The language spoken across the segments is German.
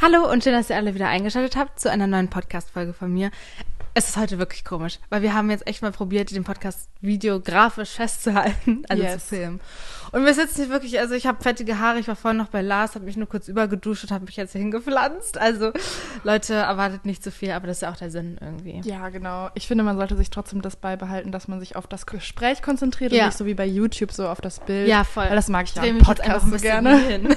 Hallo und schön, dass ihr alle wieder eingeschaltet habt zu einer neuen Podcast-Folge von mir. Es ist heute wirklich komisch, weil wir haben jetzt echt mal probiert, den Podcast videografisch festzuhalten, also Yes. zu filmen. Und wir sitzen hier wirklich, also ich habe fettige Haare, ich war vorhin noch bei Lars, habe mich nur kurz übergeduscht und habe mich jetzt hier hingepflanzt. Also Leute, erwartet nicht zu viel, aber das ist ja auch der Sinn irgendwie. Ja, genau. Ich finde, man sollte sich trotzdem das beibehalten, dass man sich auf das Gespräch konzentriert Ja. und nicht so wie bei YouTube so auf das Bild. Ja, voll. Weil das mag ich ja einfach Podcast so gerne.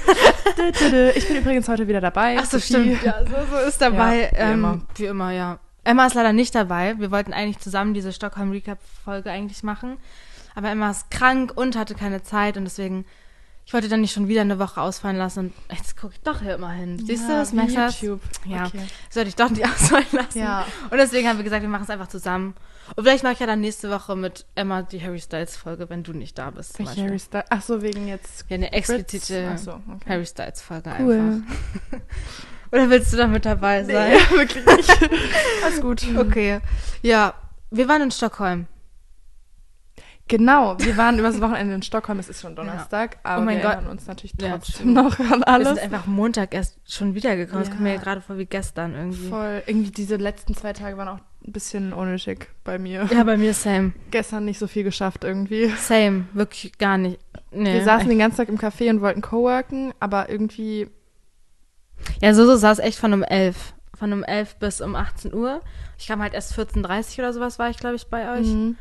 Ich bin übrigens heute wieder dabei. Ach so, Sophie. stimmt. Ja, so, so ist dabei. Ja, wie ähm, immer. Wie immer, ja. Emma ist leider nicht dabei. Wir wollten eigentlich zusammen diese Stockholm Recap-Folge eigentlich machen. Aber Emma ist krank und hatte keine Zeit und deswegen, ich wollte dann nicht schon wieder eine Woche ausfallen lassen und jetzt gucke ich doch hier immer hin. Siehst du Ja, das? wie Merkst du. Ja. Okay. Sollte ich doch nicht ausfallen lassen. Ja. Und deswegen haben wir gesagt, wir machen es einfach zusammen. Und vielleicht mache ich ja dann nächste Woche mit Emma die Harry Styles-Folge, wenn du nicht da bist. zum. Harry Styles? Ach so, wegen jetzt. Ja, eine explizite so, okay. Harry Styles-Folge Cool. einfach. Oder willst du da mit dabei sein? Nee, ja, wirklich nicht. Alles gut. Okay. Ja, wir waren in Stockholm. Genau, wir waren übers Wochenende in Stockholm. Es ist schon Donnerstag, aber Oh mein wir Gott. erinnern uns natürlich Ja, trotzdem stimmt. noch an Wir alles. sind einfach Montag erst schon wiedergekommen. Das Ja. kommt mir ja gerade vor wie gestern irgendwie. Voll. Irgendwie diese letzten zwei Tage waren auch ein bisschen unnötig bei mir. Ja, bei mir same. Gestern nicht so viel geschafft irgendwie. Same. Wirklich gar nicht. Nee. Wir saßen den ganzen Tag im Café und wollten coworken, aber irgendwie, Ja, so, so saß echt von um 11. Von um 11 bis um 18 Uhr. Ich kam halt erst 14.30 oder sowas war ich, glaube ich, bei euch. Mhm.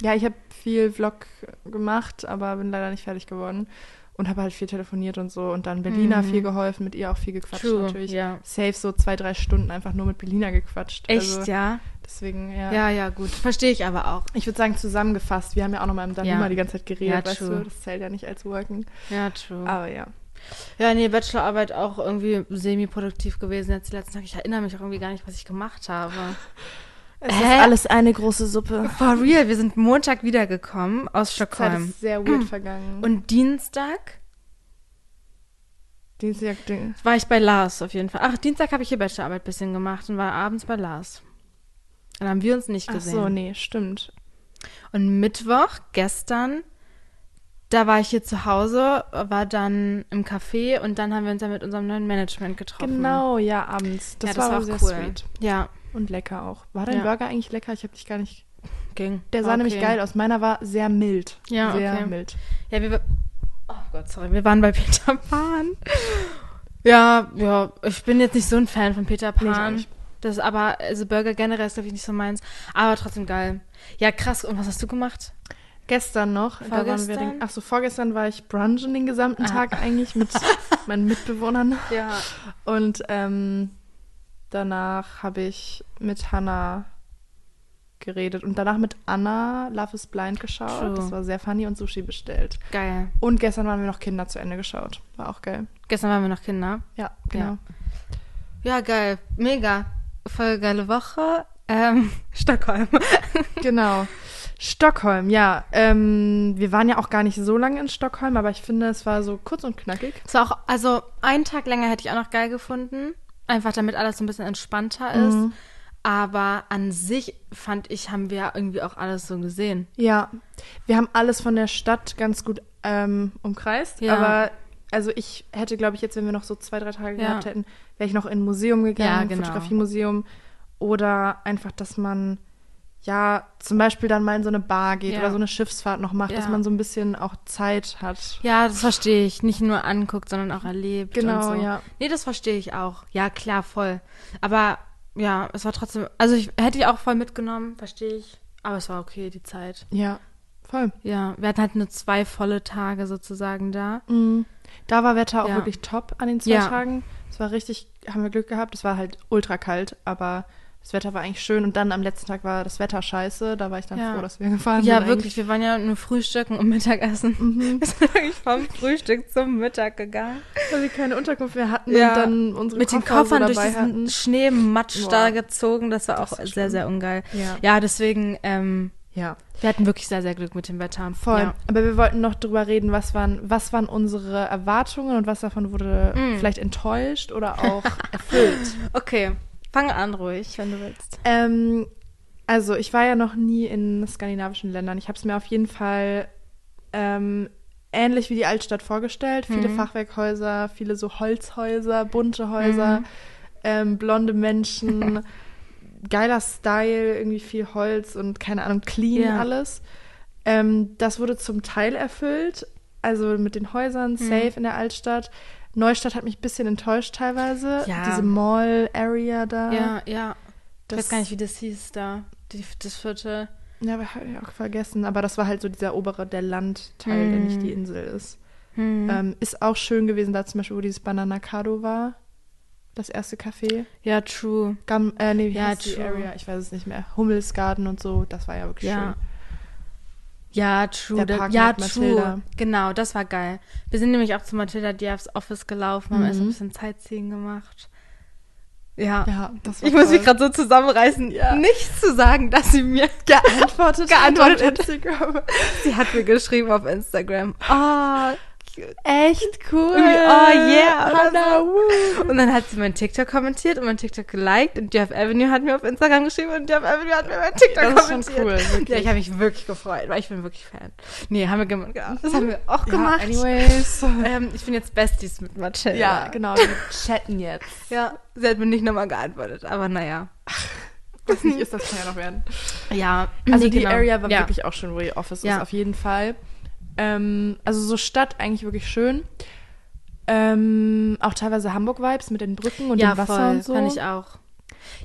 ja, ich habe viel Vlog gemacht, aber bin leider nicht fertig geworden und habe halt viel telefoniert und so und dann Berlina Mhm. viel geholfen, mit ihr auch viel gequatscht True, natürlich. ja. Safe so zwei, drei Stunden einfach nur mit Berlina gequatscht. Echt, also, ja? Deswegen, ja. Ja, ja, gut. Verstehe ich aber auch. Ich würde sagen, zusammengefasst, wir haben ja auch noch mal im Danuma Ja. die ganze Zeit geredet, Ja, weißt true. du, das zählt ja nicht als Worken. Ja, true. Aber ja. Ja, nee, Bachelorarbeit auch irgendwie semi-produktiv gewesen jetzt die letzten Tage. Ich erinnere mich auch irgendwie gar nicht, was ich gemacht habe. Es Hä? ist alles eine große Suppe. For real, wir sind Montag wiedergekommen aus Zeit Stockholm. ist sehr weird vergangen. Und Dienstag Dienstag, Ding. war ich bei Lars auf jeden Fall. Ach, Dienstag habe ich hier Bachelorarbeit ein bisschen gemacht und war abends bei Lars. Dann haben wir uns nicht Ach gesehen. so, nee, stimmt. Und Mittwoch, gestern, da war ich hier zu Hause, war dann im Café und dann haben wir uns ja mit unserem neuen Management getroffen. Genau, ja, abends. Das, ja, das war, war, sehr auch cool. sweet. Ja, Und lecker auch. War dein Ja. Burger eigentlich lecker? Ich habe dich gar nicht. ging. Der sah War nämlich okay. geil aus. Meiner war sehr mild. Ja, sehr okay. mild. Ja, wir. Oh Gott, sorry, wir waren bei Peter Pan. Ja, ja, ich bin jetzt nicht so ein Fan von Peter Nee, Pan. nicht. das ist aber, also Burger generell ist, glaube ich, nicht so meins. Aber trotzdem geil. Ja, krass. Und was hast du gemacht? Gestern noch. Da waren wir Vorgestern? den, ach so, vorgestern war ich brunchen den gesamten Ah. Tag eigentlich mit meinen Mitbewohnern. Ja. Und ähm, danach habe ich mit Hannah geredet und danach mit Anna Love is Blind geschaut. True. Das war sehr funny und Sushi bestellt. Geil. Und gestern waren wir noch Kinder zu Ende geschaut. War auch geil. Gestern waren wir noch Kinder. Ja, genau. Ja, geil. Mega. Voll geile Woche. Ähm, Stockholm. Genau. Stockholm, ja. Ähm, wir waren ja auch gar nicht so lange in Stockholm, aber ich finde, es war so kurz und knackig. Es war auch, also einen Tag länger hätte ich auch noch geil gefunden. Einfach damit alles so ein bisschen entspannter ist. Mhm. Aber an sich fand ich, haben wir irgendwie auch alles so gesehen. Ja, wir haben alles von der Stadt ganz gut ähm, umkreist. Ja. Aber also ich hätte, glaube ich, jetzt, wenn wir noch so zwei, drei Tage Ja. gehabt hätten, wäre ich noch in ein Museum gegangen, Ja, genau. Fotografiemuseum. Oder einfach, dass man ja zum Beispiel dann mal in so eine Bar geht Ja. oder so eine Schiffsfahrt noch macht, dass Ja. man so ein bisschen auch Zeit hat. Ja, das verstehe ich. Nicht nur anguckt, sondern auch erlebt. Genau, so. ja. Nee, das verstehe ich auch. Ja, klar, voll. Aber ja, es war trotzdem, also ich hätte ich auch voll mitgenommen, verstehe ich. Aber es war okay, die Zeit. Ja, voll. Ja, wir hatten halt nur zwei volle Tage sozusagen da. Mhm. Da war Wetter auch Ja. wirklich top an den zwei. Tagen. Es war richtig, haben wir Glück gehabt. Es war halt ultra kalt, aber das Wetter war eigentlich schön. Und dann am letzten Tag war das Wetter scheiße. Da war ich dann Ja. froh, dass wir gefahren Ja, sind. wirklich. Wir waren ja nur frühstücken und Mittagessen. Mhm. Wir sind wirklich vom Frühstück zum Mittag gegangen. Weil wir keine Unterkunft mehr hatten Ja. und dann unsere Mit den Koffer Koffern so durch diesen hatten. Schneematsch Boah. da gezogen. Das war auch Das ist sehr, schlimm. sehr ungeil. Ja. Ja, deswegen, ähm, ja, wir hatten wirklich sehr, sehr Glück mit dem Wetter. voll. Ja. Aber wir wollten noch drüber reden, was waren, was waren unsere Erwartungen und was davon wurde Mm. vielleicht enttäuscht oder auch erfüllt. Okay, fang an ruhig, wenn du willst. Ähm, also ich war ja noch nie in skandinavischen Ländern. Ich habe es mir auf jeden Fall ähm, ähnlich wie die Altstadt vorgestellt. Viele Mhm. Fachwerkhäuser, viele so Holzhäuser, bunte Häuser, Mhm. ähm, blonde Menschen, geiler Style, irgendwie viel Holz und keine Ahnung, clean Ja. alles. Ähm, das wurde zum Teil erfüllt, also mit den Häusern, Mhm. safe in der Altstadt. Neustadt hat mich ein bisschen enttäuscht teilweise. Ja. Diese Mall-Area da. Ja, ja. Ich das, weiß gar nicht, wie das hieß da. Die, das Viertel. Ja, aber habe ich auch vergessen. Aber das war halt so dieser obere, der Landteil, der Mhm. nicht die Insel ist. Hm. Ähm, ist auch schön gewesen, da zum Beispiel, wo dieses Bananacado war. Das erste Café. ja, true. Gam äh, nee, wie Ja, heißt die true. Area? Ich weiß es nicht mehr. Hummelsgarten und so, das war ja wirklich Ja. schön. Ja, true. Der Park ja, true. Mathilda. Genau, das war geil. Wir sind nämlich auch zu Mathilda Diabs Office gelaufen, haben Mhm. erst ein bisschen Sightseeing gemacht. Ja. Ja, das war Ich muss toll. mich gerade so zusammenreißen, Ja. nicht zu sagen, dass sie mir geantwortet, Geantwortet hat. Sie hat mir geschrieben auf Instagram. Oh, cute. Echt cool. Irgendwie, oh yeah, Hannah, so. Und dann hat sie mein TikTok kommentiert und mein TikTok geliked und Jeff Avenue hat mir auf Instagram geschrieben und Jeff Avenue hat mir mein TikTok Das ist schon kommentiert. cool, wirklich. Ja, ich habe mich wirklich gefreut, weil ich bin wirklich Fan. Nee, haben wir gemacht. Das haben wir auch Ja, gemacht. anyways. Ähm, ich bin jetzt Besties mit Mathilda. Ja, genau, wir chatten jetzt. Ja, sie hat mir nicht nochmal geantwortet, aber naja. Was nicht ist, das kann ja noch werden. Ja, Also nee, die genau. Area war ja. wirklich auch schön, wo ihr Office Ja. ist, auf jeden Fall. Ähm, also so Stadt eigentlich wirklich schön. Ähm, auch teilweise Hamburg-Vibes mit den Brücken und ja, dem Wasser voll, und so. kann ich auch.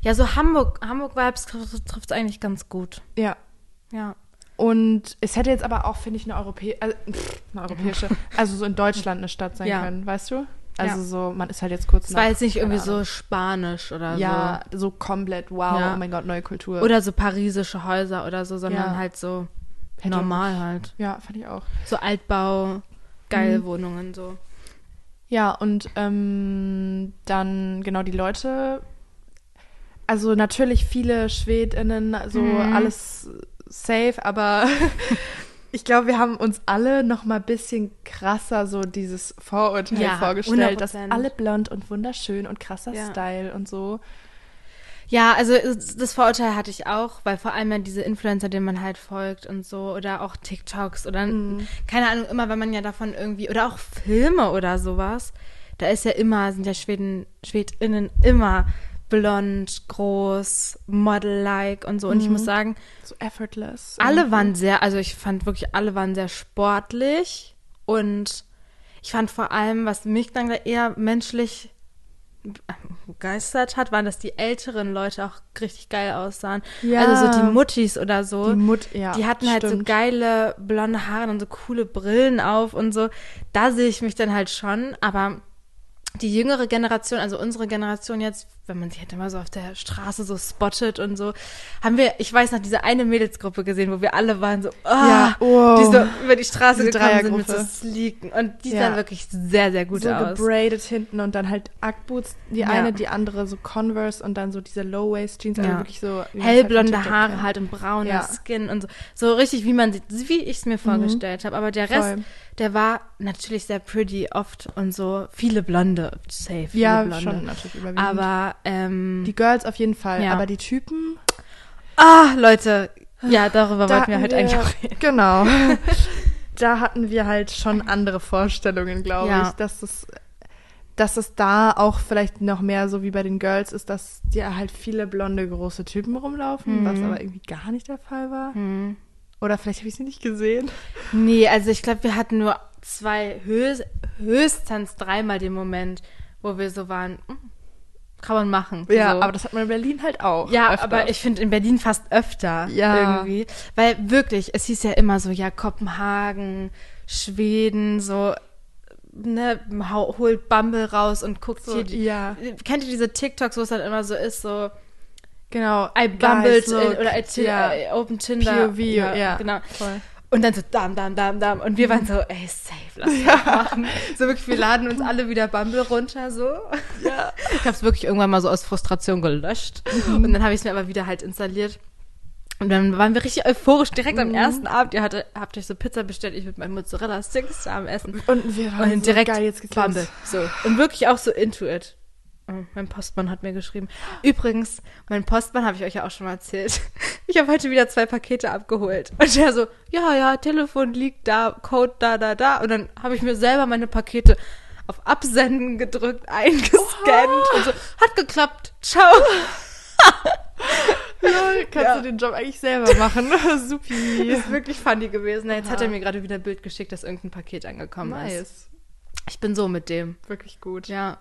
Ja, so Hamburg, Hamburg-Vibes trifft es eigentlich ganz gut. Ja. Ja. Und es hätte jetzt aber auch, finde ich, eine, Europä also, pff, eine europäische, also so in Deutschland eine Stadt sein Ja. können, weißt du? Also Ja. so, man ist halt jetzt kurz Es war jetzt nicht irgendwie keine so Ahnung. spanisch oder Ja, so komplett, wow, Ja. oh mein Gott, neue Kultur. so. Oder so parisische Häuser oder so, sondern Ja. halt so Hätte normal halt. Ja, fand ich auch. So Altbau, geile Mhm. Wohnungen so. Ja, und ähm, dann genau die Leute. Also natürlich viele SchwedInnen, so Mhm. alles safe, aber ich glaube, wir haben uns alle noch mal ein bisschen krasser so dieses Vorurteil Ja, vorgestellt, dass 100%. alle blond und wunderschön und krasser Ja. Style und so. Ja, also es- das Vorurteil hatte ich auch, weil vor allem ja diese Influencer, denen man halt folgt und so, oder auch TikToks oder Mhm. keine Ahnung, immer wenn man ja davon irgendwie, oder auch Filme oder sowas, da ist ja immer, sind ja Schweden, SchwedInnen immer blond, groß, Model-like und so. Und ich Mhm. muss sagen, So effortless. alle irgendwie. waren sehr, also ich fand wirklich, alle waren sehr sportlich und ich fand vor allem, was mich dann eher menschlich begeistert hat, waren, dass die älteren Leute auch richtig geil aussahen. Ja. Also so die Muttis oder so. Die Mut, ja. die hatten halt so stimmt. geile blonde Haare und so coole Brillen auf und so. Da sehe ich mich dann halt schon, aber die jüngere Generation, also unsere Generation jetzt, wenn man sie halt immer so auf der Straße so spottet und so, haben wir, ich weiß noch, diese eine Mädelsgruppe gesehen, wo wir alle waren so, ah, Ja, oh. die so über die Straße Diese gekommen sind mit so. Sleeken. Und die Ja. sahen wirklich sehr, sehr gut so aus. gebraided hinten und dann halt Ackboots, die Ja. eine, die andere so Converse und dann so diese Low-Waist-Jeans, also wirklich so halt Hellblonde TikTok Haare halt und brauner. Skin und so. So richtig, wie man sie, wie ich es mir vorgestellt habe. Aber der Rest, Voll. der war natürlich sehr pretty oft und so. Viele Blonde, safe. Viele Ja, Blonde. schon natürlich überwiegend. Aber, ähm, die Girls auf jeden Fall, Ja. aber die Typen, ah, Leute, ja, darüber da wollten wir hatten heute eigentlich auch reden. Genau. da hatten wir halt schon andere Vorstellungen, glaube Ja. ich, dass es dass es da auch vielleicht noch mehr so wie bei den Girls ist, dass ja halt viele blonde große Typen rumlaufen, Mhm. was aber irgendwie gar nicht der Fall war. Hm. Oder vielleicht habe ich sie nicht gesehen. Nee, also ich glaube, wir hatten nur zwei, höchst, höchstens dreimal den Moment, wo wir so waren, hm, kann man machen. Ja, so. aber das hat man in Berlin halt auch. Ja, öfter. aber ich finde in Berlin fast öfter Ja. irgendwie. Weil wirklich, es hieß ja immer so, ja, Kopenhagen, Schweden, so, ne, holt Bumble raus und guckt so, hier die. ja, Kennt ihr diese TikToks, wo es dann immer so ist, so, genau. I bumbled Guys, look. in, oder I, ja. I open Tinder. POV, ja, genau. voll. Und dann so, dam, dam, dam, dam. Und wir waren so, ey, safe, lass das machen. So wirklich, wir laden uns alle wieder Bumble runter, so. Ja. Ich habe es wirklich irgendwann mal so aus Frustration gelöscht. Mhm. Und dann habe ich es mir aber wieder halt installiert. Und dann waren wir richtig euphorisch direkt am Mhm. ersten Abend. Ihr hatte, habt euch so Pizza bestellt, ich mit meinem Mozzarella Sticks am Essen. Und wir waren Und so direkt geil, jetzt Bumble. So. Und wirklich auch so into it. Oh, mein Postmann hat mir geschrieben. Übrigens, mein Postmann habe ich euch ja auch schon mal erzählt. Ich habe heute wieder zwei Pakete abgeholt. Und der so, ja, ja, Telefon liegt da, Code da, da, da. Und dann habe ich mir selber meine Pakete auf Absenden gedrückt, eingescannt und so. Hat geklappt. Ciao. Lol, kannst Ja. du den Job eigentlich selber machen? Supi. ist wirklich funny gewesen. Jetzt hat Aha. er mir gerade wieder ein Bild geschickt, dass irgendein Paket angekommen ist. Nice. Ich bin so mit dem. Wirklich gut. Ja.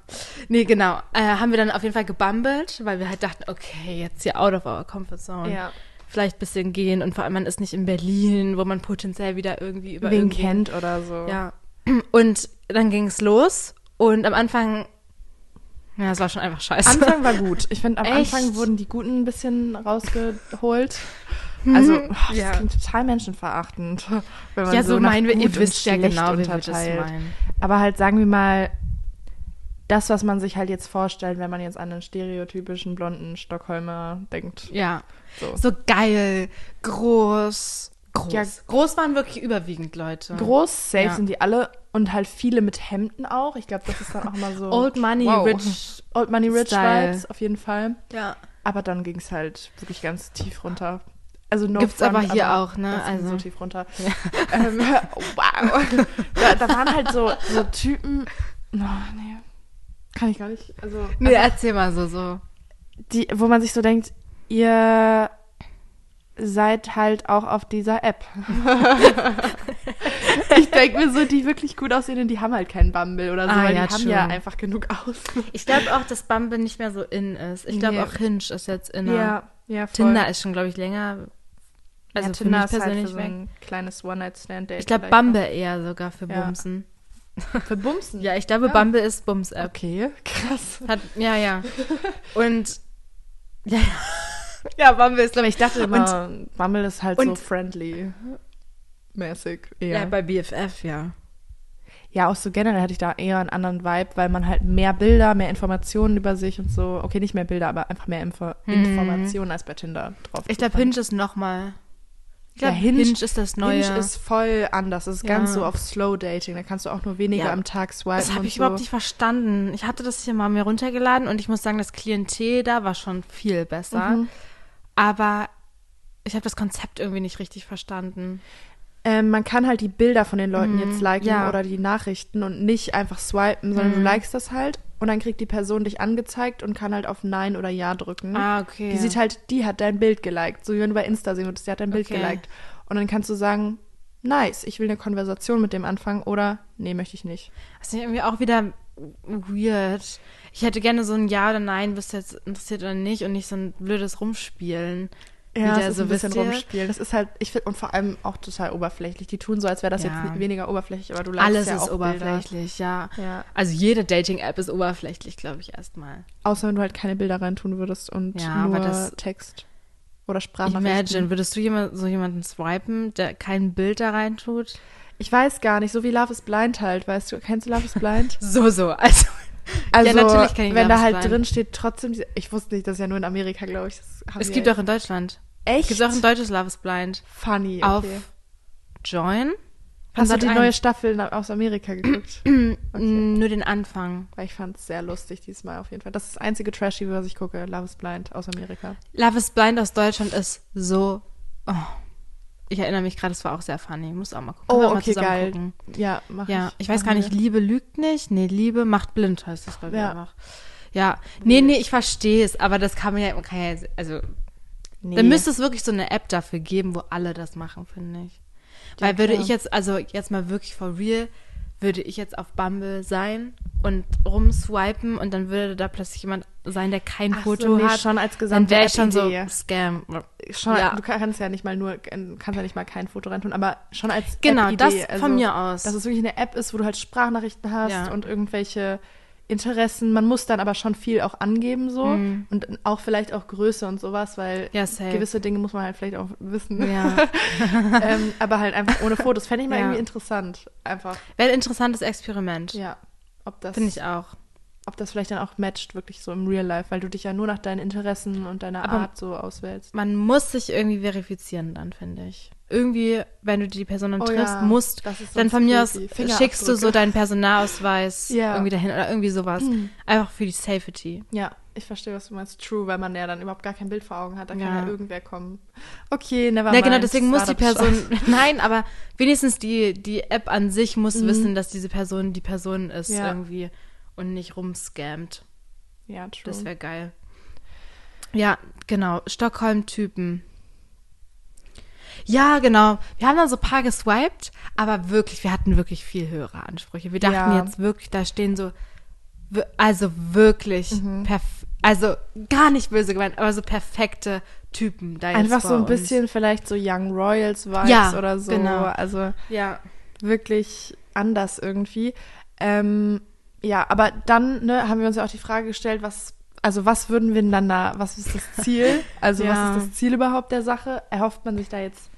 Nee, genau. Äh, haben wir dann auf jeden Fall gebummelt, weil wir halt dachten, okay, jetzt hier out of our comfort zone. Ja. Vielleicht ein bisschen gehen und vor allem man ist nicht in Berlin, wo man potenziell wieder irgendwie über Wen kennt oder so. Ja. Und dann ging es los und am Anfang, ja, es war schon einfach scheiße. Anfang war gut. Ich finde, am Echt? Anfang wurden die Guten ein bisschen rausgeholt. Also, oh, das Ja. klingt total menschenverachtend. Wenn man ja, so nach meinen wir, gut ihr wisst ja genau, wie wir unterteilt. Aber halt, sagen wir mal, das, was man sich halt jetzt vorstellt, wenn man jetzt an einen stereotypischen blonden Stockholmer denkt. Ja. So. So geil, groß. Groß. Ja. groß waren wirklich überwiegend Leute. Groß, safe Ja. sind die alle und halt viele mit Hemden auch. Ich glaube, das ist dann auch mal so. Old Money, Wow. Rich. Old Money Rich Style. Vibes, auf jeden Fall. Ja. Aber dann ging es halt wirklich ganz tief runter. Also no Gibt's front, aber hier auch, ne? Also- so tief runter. Ähm, wow. Da, da waren halt so, so Typen. Oh, nee. Kann ich gar nicht. Also, Nee, also erzähl mal so, so. die, wo man sich so denkt, ihr seid halt auch auf dieser App. ich denke mir so, die wirklich gut aussehenden, die haben halt keinen Bumble oder so, Ah, weil ja, die haben ja einfach genug aus. Ich glaube auch, dass Bumble nicht mehr so in ist. Ich glaube Nee. auch Hinge ist jetzt in. ja, ja, voll. Tinder ist schon, glaube ich, länger. Also ja, für Tinder ist halt persönlich für so weg. ein kleines One-Night-Stand-Date. Ich glaube, Bumble eher sogar für Ja. Bumsen. Für Bumsen? Ja, ich glaube, Ja. Bumble ist Bums-App. Okay, krass. Hat, ja, ja. Und. Ja, ja. Ja, Bumble ist, glaube ich, dachte Und- immer, Bumble ist halt so und- friendly. Mäßig. Ja, bei BFF, ja. Ja, auch so generell hatte ich da eher einen anderen Vibe, weil man halt mehr Bilder, mehr Informationen über sich und so, okay, nicht mehr Bilder, aber einfach mehr Info Mhm. Informationen als bei Tinder drauf. Ich glaube, Hinge ist nochmal. Ich Ja, glaube, Hinge- Hinge, ist das Neue. Hinge ist voll anders. Es ist Ja. ganz so auf Slow Dating. Da kannst du auch nur weniger Ja. am Tag swipen. das habe und ich so. überhaupt nicht verstanden. Ich hatte das hier mal mir runtergeladen und ich muss sagen, das Klientel da war schon viel besser. Mhm. Aber ich habe das Konzept irgendwie nicht richtig verstanden. Ähm, man kann halt die Bilder von den Leuten Mhm, jetzt liken ja. oder die Nachrichten und nicht einfach swipen, sondern du Mhm. likest das halt und dann kriegt die Person dich angezeigt und kann halt auf Nein oder Ja drücken. Ah, okay. Die sieht halt, die hat dein Bild geliked, so wie wenn du bei Insta sehen würdest, die hat dein Bild Okay. geliked. Und dann kannst du sagen, nice, ich will eine Konversation mit dem anfangen oder nee, möchte ich nicht. Das ist irgendwie auch wieder weird. Ich hätte gerne so ein Ja oder Nein, bist du jetzt interessiert oder nicht und nicht so ein blödes Rumspielen. Ja, das ist so, ein bisschen rumspielen. Das ist halt, ich finde, und vor allem auch total oberflächlich. Die tun so, als wäre das Ja. jetzt weniger oberflächlich, aber du likest Alles ja ist auch oberflächlich, ja. Ja. Also jede Dating-App ist oberflächlich, glaube ich, erstmal. Außer wenn du halt keine Bilder reintun würdest und Ja, nur das- Text oder Sprachnachrichten. Imagine, würdest du jemand, so jemanden swipen, der kein Bild da reintut? Ich weiß gar nicht, so wie Love is Blind halt, weißt du, kennst du Love is Blind? So, so. Also, Also, natürlich kenn ich wenn da halt Blind. drin steht, trotzdem, diese- ich wusste nicht, das ist ja nur in Amerika, glaube ich. Es gibt auch in Deutschland. echt Es gibt auch ein deutsches Love is Blind. funny. Okay. Auf Join. Hast du die 1. neue Staffel aus Amerika geguckt? Mm, Nur den Anfang. Weil ich fand es sehr lustig diesmal auf jeden Fall. Das ist das einzige Trashy, was ich gucke. Love is Blind aus Amerika. Love is Blind aus Deutschland ist so. Oh. Ich erinnere mich gerade, es war auch sehr funny. Muss auch mal gucken. Oh, okay, geil. gucken. Ja, mach Ja, ich. ich weiß gar nicht, wir. Liebe lügt nicht. Nee, Liebe macht blind heißt das, glaube ich Ja. Ja, nee, nee, ich verstehe es, aber das kann man ja, man kann ja also, Nee. dann müsste es wirklich so eine App dafür geben, wo alle das machen, finde ich. Ja, Weil würde klar. ich jetzt, also jetzt mal wirklich for real, würde ich jetzt auf Bumble sein und rumswipen und dann würde da plötzlich jemand sein, der kein Ach so, Foto nee, hat, schon als dann gesamte wäre ich schon so. Scam. Schon, Ja. Du kannst ja nicht mal nur, kannst ja nicht mal kein Foto reintun, aber schon als Genau, das von mir aus. Dass es wirklich eine App ist, wo du halt Sprachnachrichten hast Ja. und irgendwelche Interessen. Man muss dann aber schon viel auch angeben so Mhm. und auch vielleicht auch Größe und sowas, weil Ja, gewisse Dinge muss man halt vielleicht auch wissen. Ja. ähm, aber halt einfach ohne Fotos. Fände ich mal Ja. irgendwie interessant. Einfach, Wäre ein interessantes Experiment. ja. Ob das, Finde ich auch. ob das vielleicht dann auch matcht, wirklich so im Real Life, weil du dich ja nur nach deinen Interessen und deiner Aber- Art so auswählst. Man muss sich irgendwie verifizieren dann, finde ich. Irgendwie, wenn du die Person dann Oh triffst, ja, musst, dann von mir aus schickst du so deinen Personalausweis Ja. irgendwie dahin oder irgendwie sowas. Mhm. Einfach für die Safety. Ja, ich verstehe, was du meinst. True, weil man ja dann überhaupt gar kein Bild vor Augen hat. Da kann Ja. ja irgendwer kommen. Okay, never Ja, mind. genau, deswegen muss die Person, nein, aber wenigstens die, die App an sich muss Mhm. wissen, dass diese Person die Person ist Ja. irgendwie und nicht rumscammt. Ja, true. Das wäre geil. Ja, genau. Stockholm-Typen. Ja, genau. Wir haben dann so ein paar geswiped, aber wirklich, wir hatten wirklich viel höhere Ansprüche. Wir dachten Ja. jetzt wirklich, da stehen so, also wirklich, Mhm. perf also gar nicht böse gemeint, aber so perfekte Typen. Da jetzt Einfach so ein uns. bisschen vielleicht so Young Royals Vibes Ja, oder so. genau. Also Ja. wirklich anders irgendwie. Ähm, ja, aber dann ne, haben wir uns ja auch die Frage gestellt, was, also was würden wir denn dann da, was ist das Ziel? Also Ja. was ist das Ziel überhaupt der Sache? Erhofft man sich da jetzt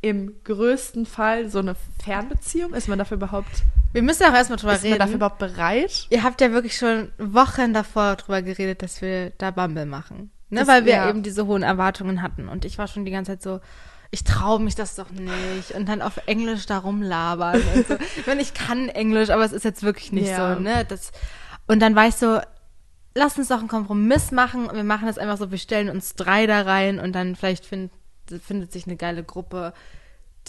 im größten Fall so eine Fernbeziehung? Ist man dafür überhaupt, Wir müssen auch erstmal drüber ist man reden. dafür überhaupt bereit? Ihr habt ja wirklich schon Wochen davor drüber geredet, dass wir da Bumble machen. Ne? Das- Weil wir ja. eben diese hohen Erwartungen hatten. Und ich war schon die ganze Zeit so, ich traue mich das doch nicht. Und dann auf Englisch da rumlabern. Und so. Ich meine, ich kann Englisch, aber es ist jetzt wirklich nicht Ja. so. Ne? Das, und dann war ich so, lass uns doch einen Kompromiss machen. Und wir machen das einfach so, wir stellen uns drei da rein und dann vielleicht find, findet sich eine geile Gruppe,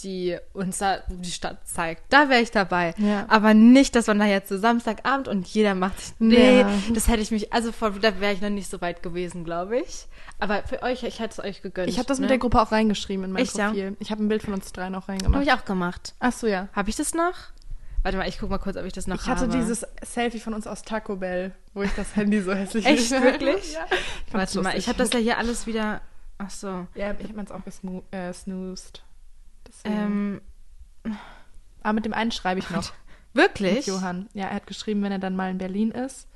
die uns da die Stadt zeigt. Da wäre ich dabei. Ja. Aber nicht, dass man da jetzt so Samstagabend und jeder macht sich. Nee, Ja. das hätte ich mich, also vor, da wäre ich noch nicht so weit gewesen, glaube ich. Aber für euch, ich hätte es euch gegönnt. Ich habe das ne? mit der Gruppe auch reingeschrieben in mein ja? Profil. Ich habe ein Bild von uns dreien auch Habe reingemacht. ich auch gemacht. Ach so, ja. Habe ich das noch? Warte mal, ich guck mal kurz, ob ich das noch Ich hatte habe. dieses Selfie von uns aus Taco Bell, wo ich das Handy so hässlich Echt? Wirklich? Ja. Ich Warte mal, ich lustig. habe das ja hier alles wieder. Ach so. Ja, ich habe meins auch gesnoozed. Äh. Ähm, Aber mit dem einen schreibe ich noch. wirklich? Mit Johann. Ja, er hat geschrieben, wenn er dann mal in Berlin ist.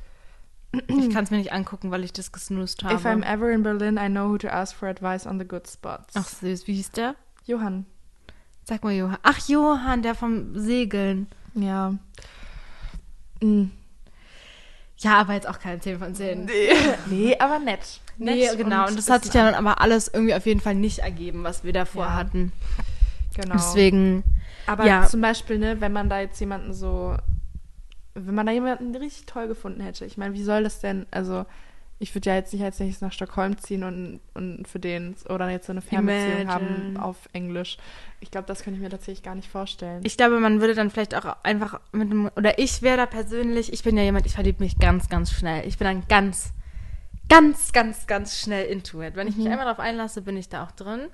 Ich kann es mir nicht angucken, weil ich das gesnoost habe. If I'm ever in Berlin, I know who to ask for advice on the good spots. Ach süß, wie hieß der? Johann. Sag mal Johann. Ach Johann, der vom Segeln. Ja. Mm. Ja, aber jetzt auch keine 10 von 10. Nee. nee, aber nett. Nee, Nett genau. Und das hat sich dann aber alles irgendwie auf jeden Fall nicht ergeben, was wir davor Ja. hatten. Genau. Deswegen, Aber Ja. zum Beispiel, ne, wenn man da jetzt jemanden so, wenn man da jemanden richtig toll gefunden hätte, ich meine, wie soll das denn, also ich würde ja jetzt nicht als nächstes nach Stockholm ziehen und, und für den oder jetzt so eine Fernbeziehung haben Imagine. auf Englisch. Ich glaube, das könnte ich mir tatsächlich gar nicht vorstellen. ich glaube, man würde dann vielleicht auch einfach mit einem, oder ich wäre da persönlich, ich bin ja jemand, ich verliebe mich ganz, ganz schnell. Ich bin dann ganz, ganz, ganz, ganz schnell into it. Wenn ich mich Mhm. einmal darauf einlasse, bin ich da auch drin.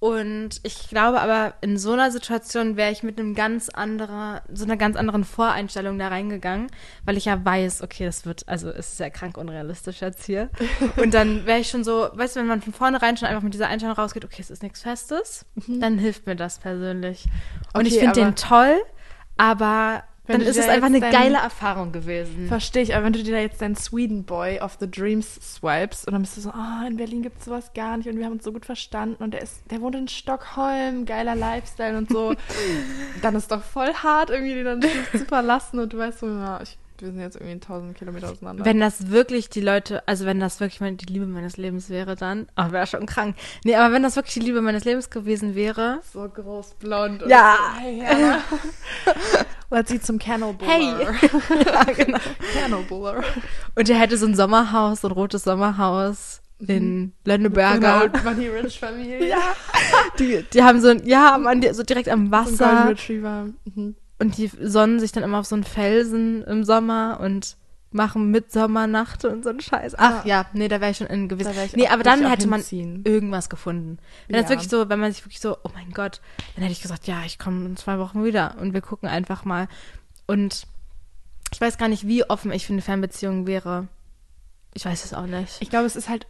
Und ich glaube aber, in so einer Situation wäre ich mit einem ganz anderer, so einer ganz anderen Voreinstellung da reingegangen, weil ich ja weiß, okay, das wird, also es ist ja krank unrealistisch jetzt hier. Und dann wäre ich schon so, weißt du, wenn man von vornherein schon einfach mit dieser Einstellung rausgeht, okay, es ist nichts Festes, dann hilft mir das persönlich. Und ich Mhm. Okay, finde den toll, aber dann ist es einfach eine geile Erfahrung gewesen. Verstehe ich, aber wenn du dir da jetzt deinen Sweden Boy of the Dreams swipes und dann bist du so, oh, in Berlin gibt es sowas gar nicht und wir haben uns so gut verstanden und der ist, der wohnt in Stockholm, geiler Lifestyle und so, dann ist doch voll hart, irgendwie den dann zu verlassen und du weißt so, ja, ich, wir sind jetzt irgendwie 1000 Kilometer auseinander. Wenn das wirklich die Leute, also wenn das wirklich meine, die Liebe meines Lebens wäre, dann, oh, wäre schon krank. Nee, aber wenn das wirklich die Liebe meines Lebens gewesen wäre, so groß blond. Ja. Und so, hey, Let's eat some Cannibal. Hey. ja, genau. Cannibal. Und er hätte so ein Sommerhaus, so ein rotes Sommerhaus in Lönneberger. Old Money Rich Familie. Ja. Die, die haben so ein, ja, man, so direkt am So ein Golden Wasser. Retriever. Mhm. Und die sonnen sich dann immer auf so einen Felsen im Sommer und machen Mitsommernacht und so einen Scheiß. Ach ja, nee, da wäre ich schon in gewesen. Da Nee, aber dann hätte man hinziehen. irgendwas gefunden. Wenn das Ja. wirklich so, wenn man sich wirklich so, oh mein Gott, dann hätte ich gesagt, ja, ich komme in zwei Wochen wieder und wir gucken einfach mal. Und ich weiß gar nicht, wie offen ich für eine Fernbeziehung wäre. Ich weiß es auch nicht. Ich glaube, es ist halt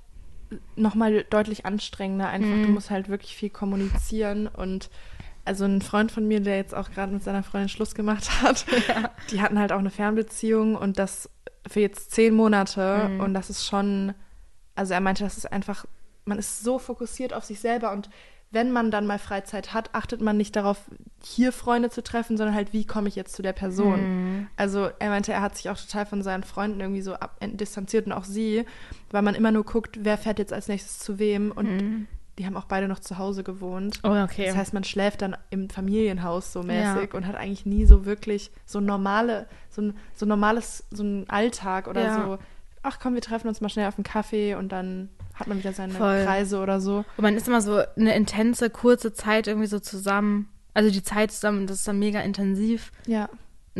nochmal deutlich anstrengender. Einfach, Mhm. du musst halt wirklich viel kommunizieren und also ein Freund von mir, der jetzt auch gerade mit seiner Freundin Schluss gemacht hat, die hatten halt auch eine Fernbeziehung und das für jetzt zehn Monate Mhm. und das ist schon, also er meinte, das ist einfach, man ist so fokussiert auf sich selber und wenn man dann mal Freizeit hat, achtet man nicht darauf, hier Freunde zu treffen, sondern halt, wie komme ich jetzt zu der Person. Mhm. Also er meinte, er hat sich auch total von seinen Freunden irgendwie so ab distanziert und auch sie, weil man immer nur guckt, wer fährt jetzt als nächstes zu wem und Mhm. Die haben auch beide noch zu Hause gewohnt. Oh, okay. Das heißt, man schläft dann im Familienhaus so mäßig Ja. und hat eigentlich nie so wirklich so normale, so ein so normales, so ein Alltag oder Ja. so. Ach komm, wir treffen uns mal schnell auf einen Kaffee und dann hat man wieder seine Voll. Kreise oder so. Und man ist immer so eine intense, kurze Zeit irgendwie so zusammen. Also die Zeit zusammen, das ist dann mega intensiv. Ja.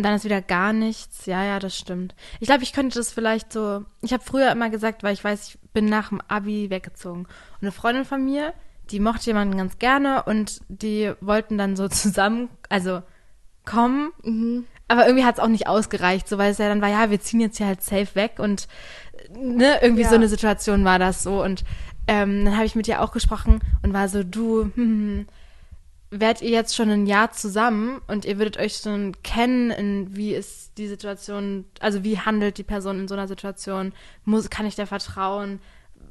Und dann ist wieder gar nichts. Ja, ja, das stimmt. Ich glaube, ich könnte das vielleicht so. Ich habe früher immer gesagt, weil ich weiß, ich bin nach dem Abi weggezogen. Und eine Freundin von mir, die mochte jemanden ganz gerne und die wollten dann so zusammen, also kommen. Mhm. Aber irgendwie hat es auch nicht ausgereicht, so weil es ja dann war, ja, wir ziehen jetzt hier halt safe weg und ne, irgendwie Ja. so eine Situation war das so. Und ähm, dann habe ich mit ihr auch gesprochen und war so, du, hm, hm, wärt ihr jetzt schon ein Jahr zusammen und ihr würdet euch schon kennen, in wie ist die Situation, also wie handelt die Person in so einer Situation, muss, kann ich der vertrauen,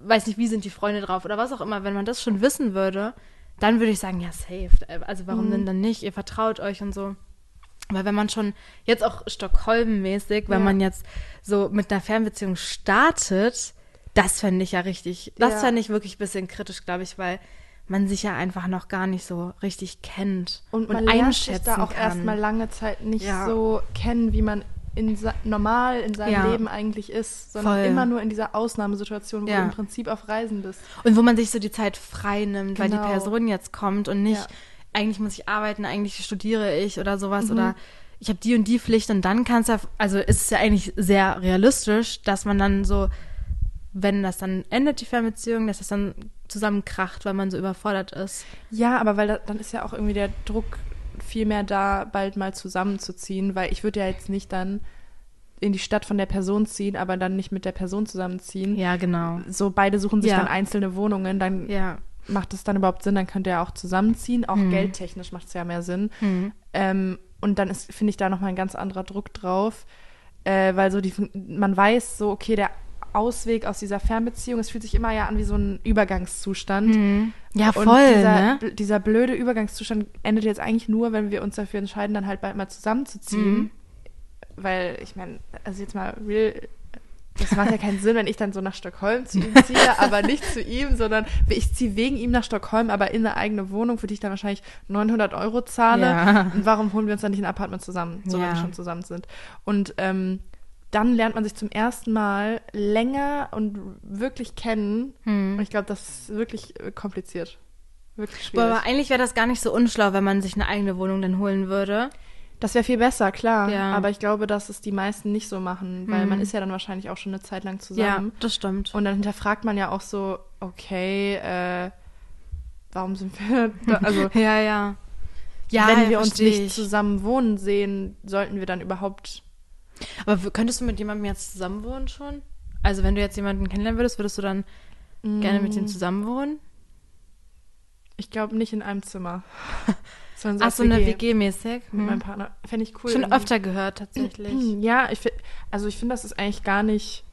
weiß nicht, wie sind die Freunde drauf oder was auch immer, wenn man das schon wissen würde, dann würde ich sagen, ja, safe. Also warum Mhm. denn dann nicht? Ihr vertraut euch und so. Weil wenn man schon jetzt auch Stockholm-mäßig, wenn Ja. man jetzt so mit einer Fernbeziehung startet, das fände ich ja richtig, das Ja. fände ich wirklich ein bisschen kritisch, glaube ich, weil man sich ja einfach noch gar nicht so richtig kennt Und man sich einschätzen da auch kann. erstmal lange Zeit nicht Ja. so kennen, wie man in normal in seinem Ja. Leben eigentlich ist, sondern Voll. immer nur in dieser Ausnahmesituation, wo Ja. du im Prinzip auf Reisen bist. Und wo man sich so die Zeit frei nimmt, weil die Genau. Person jetzt kommt und nicht, eigentlich muss ich arbeiten, eigentlich studiere ich oder sowas Mhm. oder ich habe die und die Pflicht und dann kann es ja, also ist es ja eigentlich sehr realistisch, dass man dann so, wenn das dann endet, die Fernbeziehung, dass das dann zusammenkracht, weil man so überfordert ist. Ja, aber weil da, dann ist ja auch irgendwie der Druck viel mehr da, bald mal zusammenzuziehen, weil ich würde ja jetzt nicht dann in die Stadt von der Person ziehen, aber dann nicht mit der Person zusammenziehen. Ja, genau. So beide suchen sich Ja. dann einzelne Wohnungen, dann Ja. macht es dann überhaupt Sinn, dann könnt ihr auch zusammenziehen. Auch Mhm. geldtechnisch macht es ja mehr Sinn. Hm. Ähm, und dann ist, finde ich, da nochmal ein ganz anderer Druck drauf, äh, weil so die, man weiß so, okay, der Ausweg aus dieser Fernbeziehung, es fühlt sich immer ja an wie so ein Übergangszustand. Hm. Ja, Und voll, dieser, ne? bl- dieser blöde Übergangszustand endet jetzt eigentlich nur, wenn wir uns dafür entscheiden, dann halt bald mal zusammenzuziehen. Mhm. Weil, ich meine, also jetzt mal real, das macht ja keinen Sinn, wenn ich dann so nach Stockholm zu ihm ziehe, aber nicht zu ihm, sondern ich ziehe wegen ihm nach Stockholm, aber in eine eigene Wohnung, für die ich dann wahrscheinlich 900 Euro zahle. Ja. Und warum holen wir uns dann nicht ein Apartment zusammen, so wenn Ja. wir schon zusammen sind? Und ähm, dann lernt man sich zum ersten Mal länger und wirklich kennen. Hm. Und ich glaube, das ist wirklich äh, kompliziert. Wirklich schwierig. aber eigentlich wäre das gar nicht so unschlau, wenn man sich eine eigene Wohnung dann holen würde. Das wäre viel besser, klar. Ja. Aber ich glaube, dass es die meisten nicht so machen, weil Mhm. man ist ja dann wahrscheinlich auch schon eine Zeit lang Ja, zusammen. das stimmt. Und dann hinterfragt man ja auch so, okay, äh, warum sind wir da? Also, ja, ja. Ja, wenn wir uns nicht ich. zusammen wohnen sehen, sollten wir dann überhaupt. Aber könntest du mit jemandem jetzt zusammen wohnen schon? Also wenn du jetzt jemanden kennenlernen würdest, würdest du dann gerne mit ihm Mm, zusammen wohnen? Ich glaube nicht in einem Zimmer. Sondern Ach so, eine WG WG-mäßig? mit Hm. meinem Partner. Fände ich cool. Schon irgendwie. öfter gehört, tatsächlich. Ja, ich find, also ich finde, das ist eigentlich gar nicht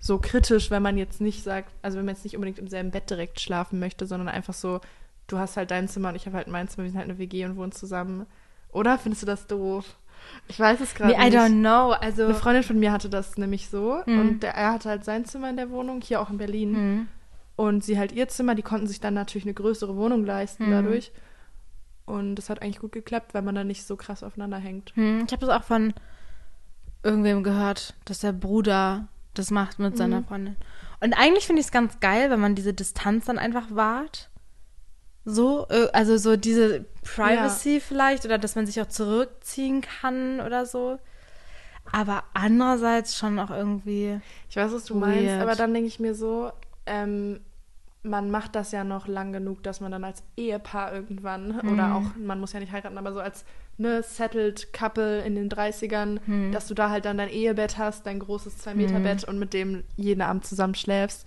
so kritisch, wenn man jetzt nicht sagt, also wenn man jetzt nicht unbedingt im selben Bett direkt schlafen möchte, sondern einfach so, du hast halt dein Zimmer und ich habe halt mein Zimmer, wir sind halt eine WG und wohnen zusammen. Oder findest du das doof? Ich weiß es gerade Nee, I nicht. don't know. Also, Eine Freundin von mir hatte das nämlich so Mhm. und der, er hatte halt sein Zimmer in der Wohnung, hier auch in Berlin. hm. Und sie halt ihr Zimmer, die konnten sich dann natürlich eine größere Wohnung leisten Mhm. dadurch. Und das hat eigentlich gut geklappt, weil man dann nicht so krass aufeinander hängt. Hm, ich habe das auch von irgendwem gehört, dass der Bruder das macht mit seiner Mhm. Freundin. Und eigentlich finde ich es ganz geil, wenn man diese Distanz dann einfach wahrt. So, äh, also so diese Privacy vielleicht oder dass man sich auch zurückziehen kann oder so. Aber andererseits schon auch irgendwie. Ich weiß, was du meinst, Weird. aber dann denke ich mir so, ähm, man macht das ja noch lang genug, dass man dann als Ehepaar irgendwann, oder Mhm. auch, man muss ja nicht heiraten, aber so als ne, settled Couple in den 30ern, Mhm. dass du da halt dann dein Ehebett hast, dein großes 2-Meter-Bett und mit dem jeden Abend zusammen schläfst.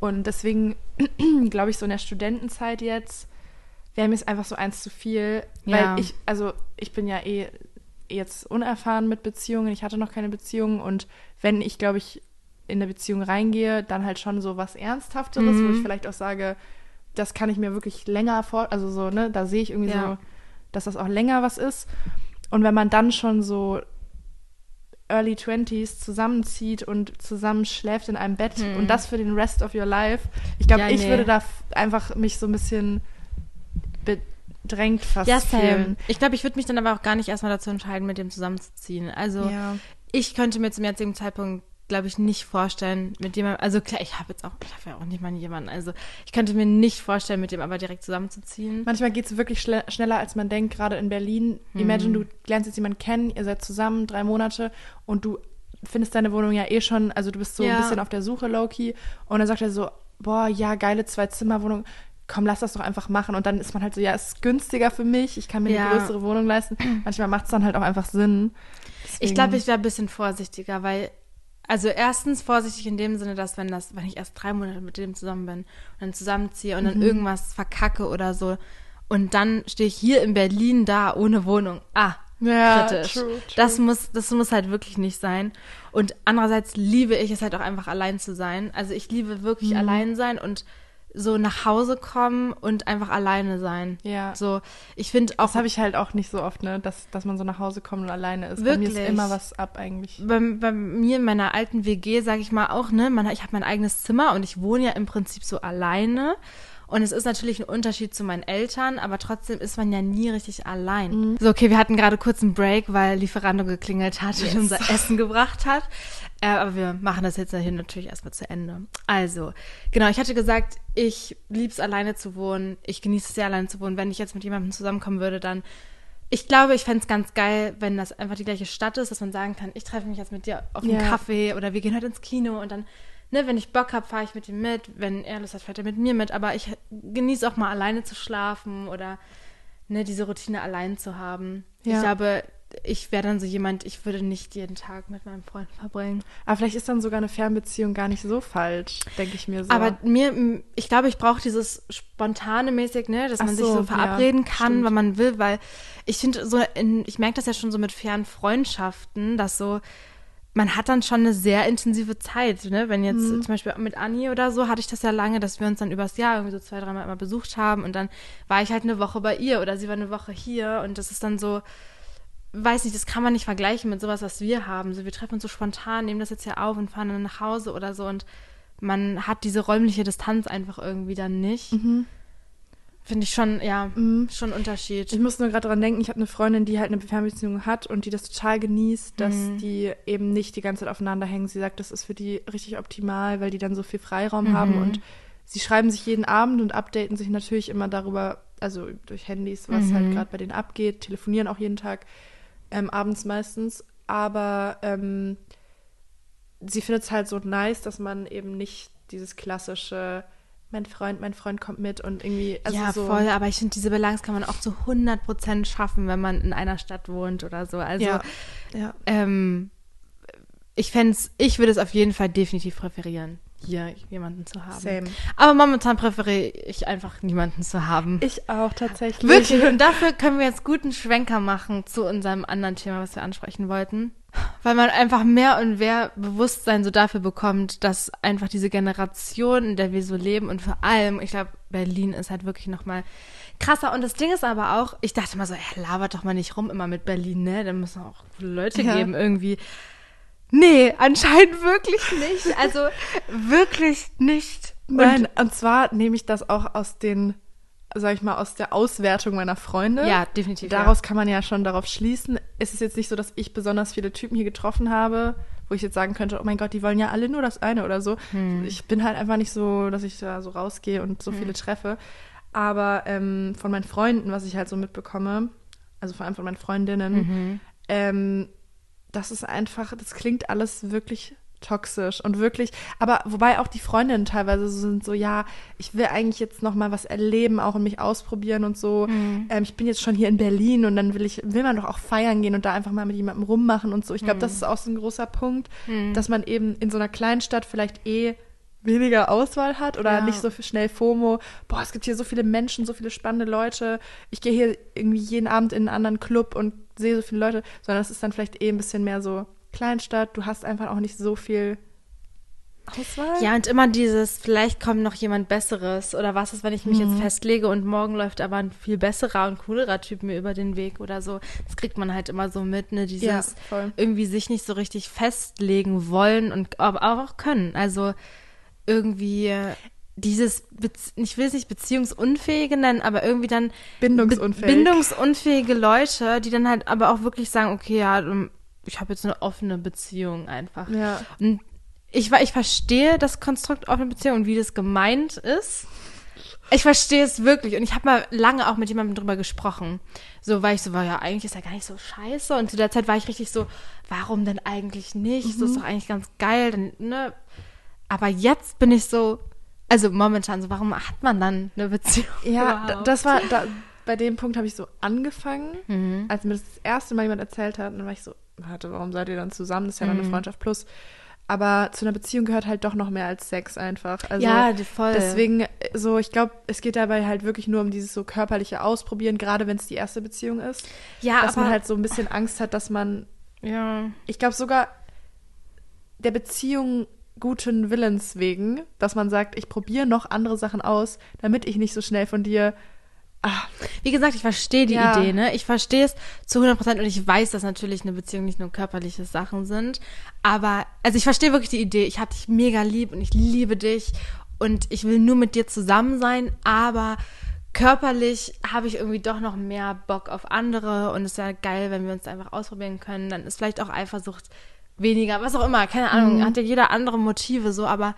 Und deswegen glaube ich, so in der Studentenzeit jetzt wäre mir es einfach so eins zu viel, weil Ja. ich, also ich bin ja eh jetzt unerfahren mit Beziehungen, ich hatte noch keine Beziehung und wenn ich, glaube ich, in eine Beziehung reingehe, dann halt schon so was Ernsthafteres, Mhm. wo ich vielleicht auch sage, das kann ich mir wirklich länger vor, also so, ne, da sehe ich irgendwie Ja. so, dass das auch länger was ist. Und wenn man dann schon so Early 20s zusammenzieht und zusammen schläft in einem Bett Hm. und das für den rest of your life. Ich glaube, Ja, ich nee. würde da einfach mich so ein bisschen bedrängt fast Ja, fühlen. Ich glaube, ich würde mich dann aber auch gar nicht erstmal dazu entscheiden, mit dem zusammenzuziehen. Also Ja. ich könnte mir zum jetzigen Zeitpunkt, glaube ich, nicht vorstellen, mit jemandem, also klar, ich habe jetzt auch, ich habe ja auch nicht mal jemanden, also ich könnte mir nicht vorstellen, mit dem aber direkt zusammenzuziehen. Manchmal geht es wirklich schneller, als man denkt, gerade in Berlin. Hm. Imagine, du lernst jetzt jemanden kennen, ihr seid zusammen drei Monate und du findest deine Wohnung ja eh schon, also du bist so Ja. ein bisschen auf der Suche, Loki. Und dann sagt er so, boah, ja, geile Zwei-Zimmer-Wohnung. Komm, lass das doch einfach machen. Und dann ist man halt so, ja, es ist günstiger für mich, ich kann mir Ja. eine größere Wohnung leisten. Manchmal macht es dann halt auch einfach Sinn. Ich glaube, ich wäre ein bisschen vorsichtiger, weil, also erstens vorsichtig in dem Sinne, dass wenn das, wenn ich erst drei Monate mit dem zusammen bin und dann zusammenziehe und Mhm. dann irgendwas verkacke oder so und dann stehe ich hier in Berlin da ohne Wohnung. Ah, Ja, kritisch. true, true. Das muss, das muss halt wirklich nicht sein. Und andererseits liebe ich es halt auch einfach allein zu sein. Also ich liebe wirklich Mhm. allein sein und so nach Hause kommen und einfach alleine sein. Ja. So, ich finde auch Das habe ich halt auch nicht so oft, ne, dass, dass man so nach Hause kommt und alleine ist. Bei mir ist Wirklich? immer was ab eigentlich. bei, bei mir in meiner alten WG, sage ich mal auch, ne, man, ich habe mein eigenes Zimmer und ich wohne ja im Prinzip so alleine. Und es ist natürlich ein Unterschied zu meinen Eltern, aber trotzdem ist man ja nie richtig allein. Mhm. So, okay, wir hatten gerade kurz einen Break, weil Lieferando geklingelt hat und unser Essen gebracht hat. Äh, aber wir machen das jetzt hier natürlich erstmal zu Ende. Also, genau, ich hatte gesagt, ich lieb's alleine zu wohnen. Ich genieße es sehr, alleine zu wohnen. Wenn ich jetzt mit jemandem zusammenkommen würde, dann ich glaube, ich fände es ganz geil, wenn das einfach die gleiche Stadt ist, dass man sagen kann, ich treffe mich jetzt mit dir auf einen Ja. Kaffee oder wir gehen heute ins Kino und dann, ne, wenn ich Bock habe, fahre ich mit ihm mit. Wenn er Lust hat, fährt er mit mir mit. Aber ich genieße auch mal alleine zu schlafen oder ne, diese Routine allein zu haben. Ja. Ich glaube, ich wäre dann so jemand, ich würde nicht jeden Tag mit meinem Freund verbringen. Aber vielleicht ist dann sogar eine Fernbeziehung gar nicht so falsch, denke ich mir so. Aber mir, ich glaube, ich brauche dieses spontane mäßig, ne, dass Ach man sich so, so ja, verabreden kann, stimmt. wann man will, weil ich finde so, in, ich merke das ja schon so mit fairen Freundschaften, dass so, man hat dann schon eine sehr intensive Zeit, ne, wenn jetzt Mhm. zum Beispiel mit Anni oder so, hatte ich das ja lange, dass wir uns dann übers Jahr irgendwie so zwei, dreimal immer besucht haben und dann war ich halt eine Woche bei ihr oder sie war eine Woche hier und das ist dann so, weiß nicht, das kann man nicht vergleichen mit sowas, was wir haben. So, wir treffen uns so spontan, nehmen das jetzt ja auf und fahren dann nach Hause oder so und man hat diese räumliche Distanz einfach irgendwie dann nicht. Finde ich schon, ja, Mhm. schon Unterschied. Ich muss nur gerade dran denken, ich habe eine Freundin, die halt eine Fernbeziehung hat und die das total genießt, dass Mhm. die eben nicht die ganze Zeit aufeinander hängen. Sie sagt, das ist für die richtig optimal, weil die dann so viel Freiraum haben Mhm. und sie schreiben sich jeden Abend und updaten sich natürlich immer darüber, also durch Handys, was Mhm. halt gerade bei denen abgeht, telefonieren auch jeden Tag, ähm, abends meistens. Aber ähm, sie findet es halt so nice, dass man eben nicht dieses klassische, mein Freund, mein Freund kommt mit und irgendwie, also ja, so. voll, aber ich finde, diese Balance kann man auch zu 100% schaffen, wenn man in einer Stadt wohnt oder so. Also, ja, ja. ähm, ich fände ich würde es auf jeden Fall definitiv präferieren, hier jemanden zu haben. Same. Aber momentan präferiere ich einfach niemanden zu haben. Ich auch tatsächlich. Wirklich. Und dafür können wir jetzt guten Schwenker machen zu unserem anderen Thema, was wir ansprechen wollten. Weil man einfach mehr und mehr Bewusstsein so dafür bekommt, dass einfach diese Generation, in der wir so leben und vor allem, ich glaube, Berlin ist halt wirklich nochmal krasser. Und das Ding ist aber auch, ich dachte mal so, ey, labert doch mal nicht rum immer mit Berlin, ne? Da müssen auch coole Leute Ja. geben irgendwie. Nee, anscheinend wirklich nicht. Also wirklich nicht. Und- Nein, und zwar nehme ich das auch aus den, sag ich mal, aus der Auswertung meiner Freunde. Ja, definitiv. Daraus kann man ja schon darauf schließen. Es ist jetzt nicht so, dass ich besonders viele Typen hier getroffen habe, wo ich jetzt sagen könnte, oh mein Gott, die wollen ja alle nur das eine oder so. Hm. Ich bin halt einfach nicht so, dass ich da so rausgehe und so viele treffe. Aber ähm, von meinen Freunden, was ich halt so mitbekomme, also vor allem von meinen Freundinnen, Mhm. ähm, das ist einfach, das klingt alles wirklich toxisch und wirklich, aber wobei auch die Freundinnen teilweise so sind so, ja, ich will eigentlich jetzt noch mal was erleben, auch und mich ausprobieren und so. Mhm. Ähm, ich bin jetzt schon hier in Berlin und dann will ich, will man doch auch feiern gehen und da einfach mal mit jemandem rummachen und so. Ich glaube, das Mhm. ist auch so ein großer Punkt, dass man eben in so einer Kleinstadt vielleicht eh weniger Auswahl hat oder Ja. nicht so schnell FOMO. Boah, es gibt hier so viele Menschen, so viele spannende Leute. Ich gehe hier irgendwie jeden Abend in einen anderen Club und sehe so viele Leute, sondern es ist dann vielleicht eh ein bisschen mehr so Kleinstadt. Du hast einfach auch nicht so viel Auswahl. Ja, und immer dieses, vielleicht kommt noch jemand Besseres oder was ist, wenn ich mich Mhm. jetzt festlege und morgen läuft aber ein viel besserer und coolerer Typ mir über den Weg oder so. Das kriegt man halt immer so mit, ne? Dieses Ja, irgendwie sich nicht so richtig festlegen wollen und aber auch können. Also irgendwie dieses, Bez- ich will es nicht beziehungsunfähige nennen, aber irgendwie dann Bindungsunfähig. Bindungsunfähige Leute, die dann halt aber auch wirklich sagen, okay, ja, ich habe jetzt eine offene Beziehung einfach. Ja. Und ich, ich verstehe das Konstrukt offene Beziehung und wie das gemeint ist. Ich verstehe es wirklich. Und ich habe mal lange auch mit jemandem drüber gesprochen. So, weil ich so war, ja, eigentlich ist ja gar nicht so scheiße. Und zu der Zeit war ich richtig so, warum denn eigentlich nicht? So Mhm. ist doch eigentlich ganz geil. Dann, ne? Aber jetzt bin ich so, also momentan so, warum hat man dann eine Beziehung? Ja, überhaupt? das war, da, bei dem Punkt habe ich so angefangen, Mhm. als mir das, das erste Mal jemand erzählt hat, und dann war ich so, warte, warum seid ihr dann zusammen? Das ist ja dann Mhm. eine Freundschaft plus. Aber zu einer Beziehung gehört halt doch noch mehr als Sex einfach. Also ja, voll. deswegen, äh, so, ich glaube, es geht dabei halt wirklich nur um dieses so körperliche Ausprobieren, gerade wenn es die erste Beziehung ist. ja, dass aber, man halt so ein bisschen Angst hat, dass man, ja. ich glaube sogar der Beziehung guten Willens wegen, dass man sagt, ich probiere noch andere Sachen aus, damit ich nicht so schnell von dir ah, Wie gesagt, ich verstehe die Ja. Idee, ne? Ich verstehe es zu 100 Prozent und ich weiß, dass natürlich eine Beziehung nicht nur körperliche Sachen sind. Aber, also ich verstehe wirklich die Idee. Ich habe dich mega lieb und ich liebe dich und ich will nur mit dir zusammen sein, aber körperlich habe ich irgendwie doch noch mehr Bock auf andere und es wäre geil, wenn wir uns einfach ausprobieren können. Dann ist vielleicht auch Eifersucht weniger, was auch immer, keine Ahnung, hat ja jeder andere Motive so, aber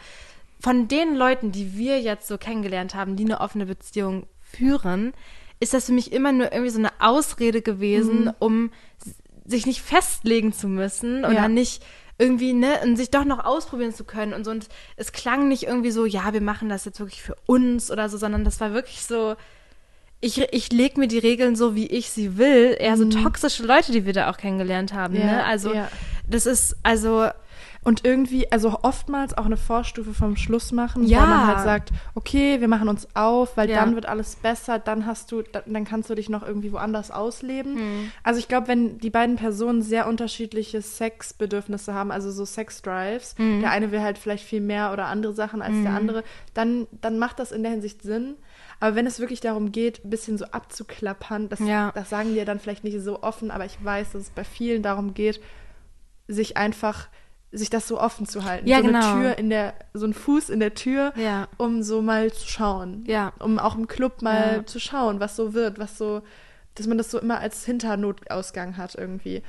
von den Leuten, die wir jetzt so kennengelernt haben, die eine offene Beziehung führen, ist das für mich immer nur irgendwie so eine Ausrede gewesen, Mhm. um sich nicht festlegen zu müssen oder Ja. nicht irgendwie, ne, und sich doch noch ausprobieren zu können und so. Und es klang nicht irgendwie so, ja, wir machen das jetzt wirklich für uns oder so, sondern das war wirklich so, ich, ich leg mir die Regeln so, wie ich sie will. Eher so toxische Leute, die wir da auch kennengelernt haben, Mhm. Ja, ne? Also, ja. das ist, also, Und irgendwie, also oftmals auch eine Vorstufe vom Schluss machen, Ja. weil man halt sagt, okay, wir machen uns auf, weil Ja. dann wird alles besser, dann hast du, da- dann kannst du dich noch irgendwie woanders ausleben. Hm. Also ich glaube, wenn die beiden Personen sehr unterschiedliche Sexbedürfnisse haben, also so Sex-Drives, Hm. der eine will halt vielleicht viel mehr oder andere Sachen als der andere, dann, dann macht das in der Hinsicht Sinn. Aber wenn es wirklich darum geht, ein bisschen so abzuklappern, das, Ja. das sagen die ja dann vielleicht nicht so offen, aber ich weiß, dass es bei vielen darum geht, sich einfach, sich das so offen zu halten. Ja, so genau. eine Tür in der, so ein Fuß in der Tür, Ja. um so mal zu schauen. Ja. Um auch im Club mal Ja. zu schauen, was so wird, was so, dass man das so immer als Hinternotausgang hat irgendwie.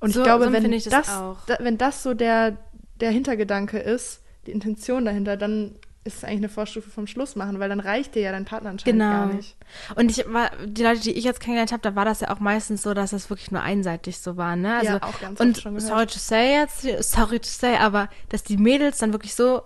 Und So- ich glaube, so wenn ich das das, auch. da, wenn das so der, der Hintergedanke ist, die Intention dahinter, dann ist es eigentlich eine Vorstufe vom Schluss machen, weil dann reicht dir ja dein Partner anscheinend Genau. gar nicht. Und ich war, die Leute, die ich jetzt kennengelernt habe, da war das ja auch meistens so, dass das wirklich nur einseitig so war, ne? Also, Ja, auch ganz und oft schon gehört. sorry to say jetzt, sorry to say, aber dass die Mädels dann wirklich so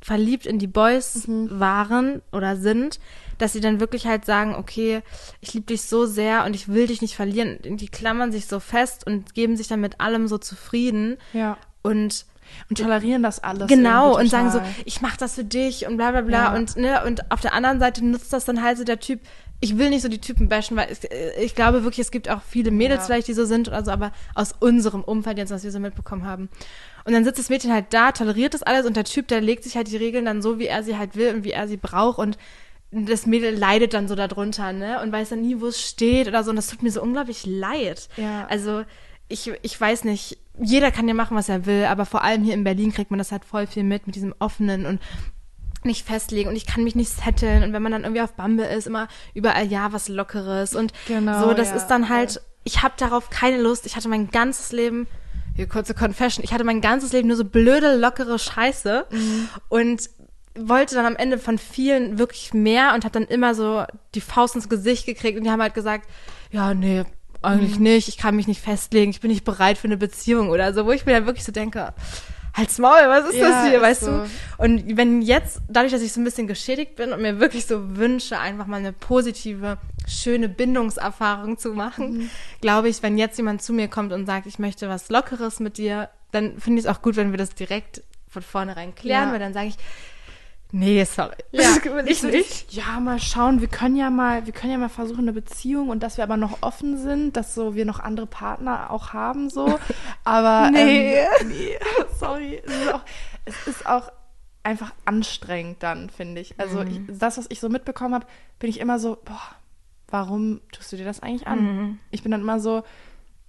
verliebt in die Boys Mhm. waren oder sind, dass sie dann wirklich halt sagen, okay, ich liebe dich so sehr und ich will dich nicht verlieren. Die klammern sich so fest und geben sich dann mit allem so zufrieden Ja. und Und tolerieren das alles. genau und sagen so, ich mach das für dich und bla bla bla Ja. und ne und auf der anderen Seite nutzt das dann halt so der Typ. Ich will nicht so die Typen bashen, weil ich, ich glaube wirklich, es gibt auch viele Mädels Ja. vielleicht, die so sind oder so, aber aus unserem Umfeld jetzt, was wir so mitbekommen haben. Und dann sitzt das Mädchen halt da, toleriert das alles und der Typ, der legt sich halt die Regeln dann so, wie er sie halt will und wie er sie braucht und das Mädel leidet dann so darunter, ne? Und weiß dann nie, wo es steht oder so. Und das tut mir so unglaublich leid. Ja. Also ich, ich weiß nicht, jeder kann ja machen, was er will, aber vor allem hier in Berlin kriegt man das halt voll viel mit, mit diesem offenen und nicht festlegen. Und ich kann mich nicht setteln. Und wenn man dann irgendwie auf Bumble ist, immer überall ja was Lockeres. Und Genau, so, das ja, ist dann halt, ich habe darauf keine Lust, ich hatte mein ganzes Leben, hier kurze Confession, ich hatte mein ganzes Leben nur so blöde, lockere Scheiße Mhm. und wollte dann am Ende von vielen wirklich mehr und habe dann immer so die Faust ins Gesicht gekriegt. Und die haben halt gesagt, ja, nee, eigentlich Mhm. nicht, ich kann mich nicht festlegen, ich bin nicht bereit für eine Beziehung oder so, wo ich mir dann wirklich so denke, halt's Maul, was ist Ja, das hier, ist weißt so. du? Und wenn jetzt, dadurch, dass ich so ein bisschen geschädigt bin und mir wirklich so wünsche, einfach mal eine positive, schöne Bindungserfahrung zu machen, Mhm. glaube ich, wenn jetzt jemand zu mir kommt und sagt, ich möchte was Lockeres mit dir, dann finde ich es auch gut, wenn wir das direkt von vornherein klären, Ja. weil dann sage ich, nee, sorry, Ja, das will ich nicht. Ja, mal schauen. Wir können ja mal, wir können ja mal versuchen eine Beziehung und dass wir aber noch offen sind, dass so wir noch andere Partner auch haben so. Aber Nee. ähm, nee, sorry. Es ist auch, es ist auch einfach anstrengend dann, finde ich. Also Mhm. ich, das, was ich so mitbekommen habe, bin ich immer so, boah, warum tust du dir das eigentlich an? Mhm. Ich bin dann immer so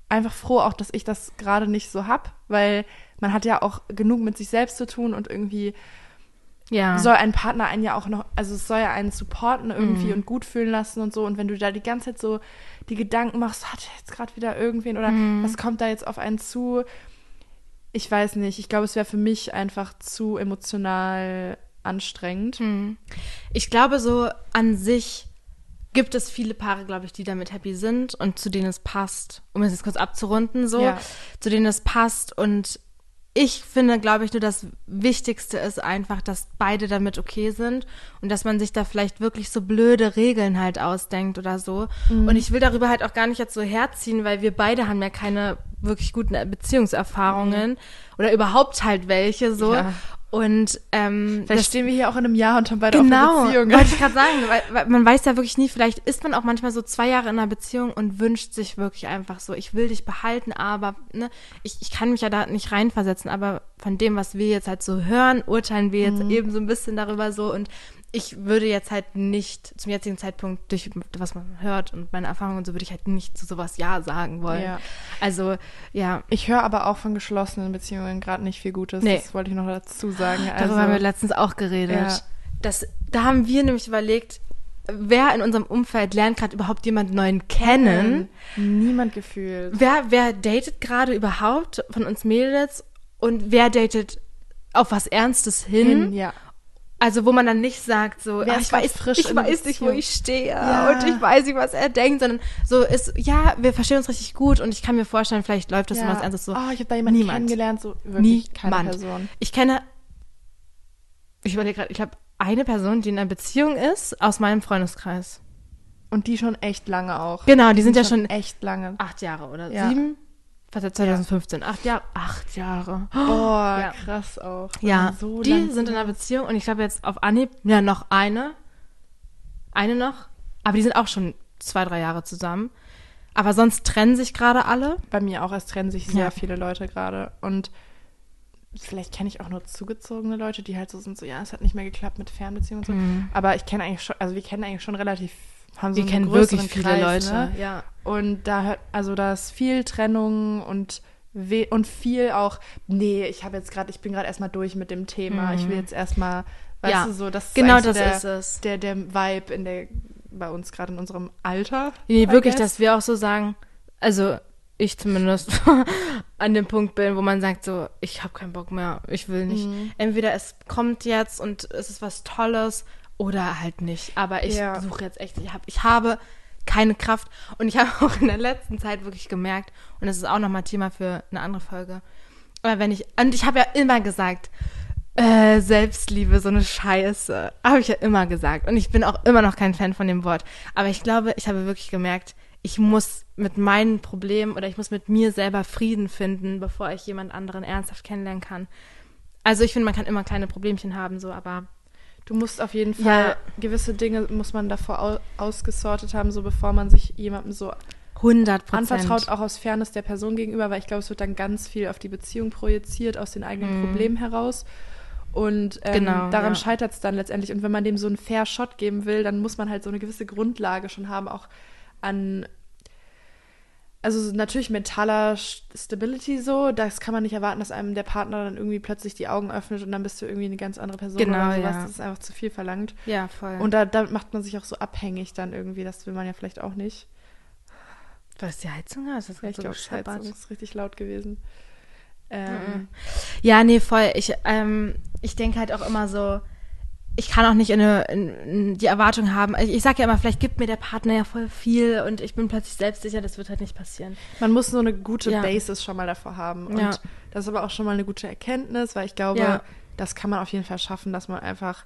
einfach froh auch, dass ich das gerade nicht so hab, weil man hat ja auch genug mit sich selbst zu tun und irgendwie Ja. soll ein Partner einen ja auch noch, also es soll ja einen supporten irgendwie Mhm. und gut fühlen lassen und so. Und wenn du da die ganze Zeit so die Gedanken machst, hat er jetzt gerade wieder irgendwen oder Mhm. was kommt da jetzt auf einen zu? Ich weiß nicht. Ich glaube, es wäre für mich einfach zu emotional anstrengend. Hm. Ich glaube, so an sich gibt es viele Paare, glaube ich, die damit happy sind und zu denen es passt. Um es jetzt kurz abzurunden, so, Ja. zu denen es passt. Und ich finde, glaube ich, nur das Wichtigste ist einfach, dass beide damit okay sind und dass man sich da vielleicht wirklich so blöde Regeln halt ausdenkt oder so. Mhm. Und ich will darüber halt auch gar nicht jetzt so herziehen, weil wir beide haben ja keine wirklich guten Beziehungserfahrungen oder überhaupt halt welche so. Mhm. Ja. Und ähm, Vielleicht das- stehen wir hier auch in einem Jahr und haben beide Genau, auch eine Beziehung. wollte ich gerade sagen, weil, weil man weiß ja wirklich nie, vielleicht ist man auch manchmal so zwei Jahre in einer Beziehung und wünscht sich wirklich einfach so, ich will dich behalten, aber ne, ich, ich kann mich ja da nicht reinversetzen, aber von dem, was wir jetzt halt so hören, urteilen wir Mhm. jetzt eben so ein bisschen darüber so und ich würde jetzt halt nicht zum jetzigen Zeitpunkt durch was man hört und meine Erfahrungen und so würde ich halt nicht zu sowas Ja sagen wollen. Ja. Also ja, Ich höre aber auch von geschlossenen Beziehungen gerade nicht viel Gutes. Nee. Das wollte ich noch dazu sagen. Darüber Also, haben wir letztens auch geredet. Ja. Das, da haben wir nämlich überlegt, wer in unserem Umfeld lernt gerade überhaupt jemanden neuen kennen? Niemand gefühlt. Wer, wer datet gerade überhaupt von uns Mädels und wer datet auf was Ernstes hin? Ja. Also wo man dann nicht sagt so, ist ich weiß, frisch ich weiß nicht, wo ich stehe Ja. und ich weiß nicht, was er denkt, sondern so ist, ja, wir verstehen uns richtig gut und ich kann mir vorstellen, vielleicht läuft das ja. in was Ernstes so. Oh, ich habe da jemanden Niemand. kennengelernt, so wirklich keine Niemand. Person. Ich kenne, ich überlege gerade, ich habe eine Person, die in einer Beziehung ist, aus meinem Freundeskreis. Und die schon echt lange auch. Genau, die sind ja schon echt lange. acht Jahre oder Ja. sieben? Was seit 2015? Acht Jahre? Acht Jahre. Boah, Ja. krass auch. Ja, So die sind in einer Beziehung und ich glaube jetzt auf Anhieb, ja, noch eine. Eine noch. Aber die sind auch schon zwei, drei Jahre zusammen. Aber sonst trennen sich gerade alle. Bei mir auch, es trennen sich sehr Ja. viele Leute gerade. Und vielleicht kenne ich auch nur zugezogene Leute, die halt so sind, so, ja, es hat nicht mehr geklappt mit Fernbeziehungen und so. Mhm. Aber ich kenne eigentlich schon, also wir kennen eigentlich schon relativ, haben so Wir kennen wirklich viele Kreis, Leute. Ne? Ja. Und da hört, also da ist viel Trennung und we und viel auch, nee, ich habe jetzt gerade, ich bin gerade erstmal durch mit dem Thema. Ich will jetzt erstmal, weißt Mhm. Ja, du, so, das ist genau das der, ist es. Der, der Vibe in der, bei uns gerade in unserem Alter. Nee, wirklich, dass wir auch so sagen, also ich zumindest an dem Punkt bin, wo man sagt so, ich habe keinen Bock mehr, ich will nicht. Mhm. Entweder es kommt jetzt und es ist was Tolles oder halt nicht. Aber ich Ja. suche jetzt echt, ich, hab, ich habe keine Kraft und ich habe auch in der letzten Zeit wirklich gemerkt und das ist auch nochmal Thema für eine andere Folge. Aber wenn ich, und ich habe ja immer gesagt, äh, Selbstliebe, so eine Scheiße. Habe ich ja immer gesagt. Und ich bin auch immer noch kein Fan von dem Wort. Aber ich glaube, ich habe wirklich gemerkt, ich muss mit meinen Problemen oder ich muss mit mir selber Frieden finden, bevor ich jemand anderen ernsthaft kennenlernen kann. Also ich finde, man kann immer kleine Problemchen haben, so, aber Du musst auf jeden Fall, Ja. gewisse Dinge muss man davor au ausgesortet haben, so bevor man sich jemandem so 100 Prozent. anvertraut, auch aus Fairness der Person gegenüber, weil ich glaube, es wird dann ganz viel auf die Beziehung projiziert, aus den eigenen Problemen heraus. Und ähm, Mhm. Genau, daran ja. scheitert es dann letztendlich. Und wenn man dem so einen Fair Shot geben will, dann muss man halt so eine gewisse Grundlage schon haben, auch an, also natürlich mentaler Stability so. Das kann man nicht erwarten, dass einem der Partner dann irgendwie plötzlich die Augen öffnet und dann bist du irgendwie eine ganz andere Person Genau, oder sowas. ja. Das ist einfach zu viel verlangt. Ja, voll. Und da, da macht man sich auch so abhängig dann irgendwie. Das will man ja vielleicht auch nicht. was ist die Heizung? Ja, ist das Ja, ich so glaube? Heizung ist richtig laut gewesen. Ähm, Mhm. Ja, nee, voll. Ich, ähm, ich denke halt auch immer so, ich kann auch nicht in eine, in, in die Erwartung haben. Ich, ich sage ja immer, vielleicht gibt mir der Partner ja voll viel und ich bin plötzlich selbstsicher, das wird halt nicht passieren. Man muss so eine gute Ja. Basis schon mal davor haben. Und Ja. das ist aber auch schon mal eine gute Erkenntnis, weil ich glaube, Ja. das kann man auf jeden Fall schaffen, dass man einfach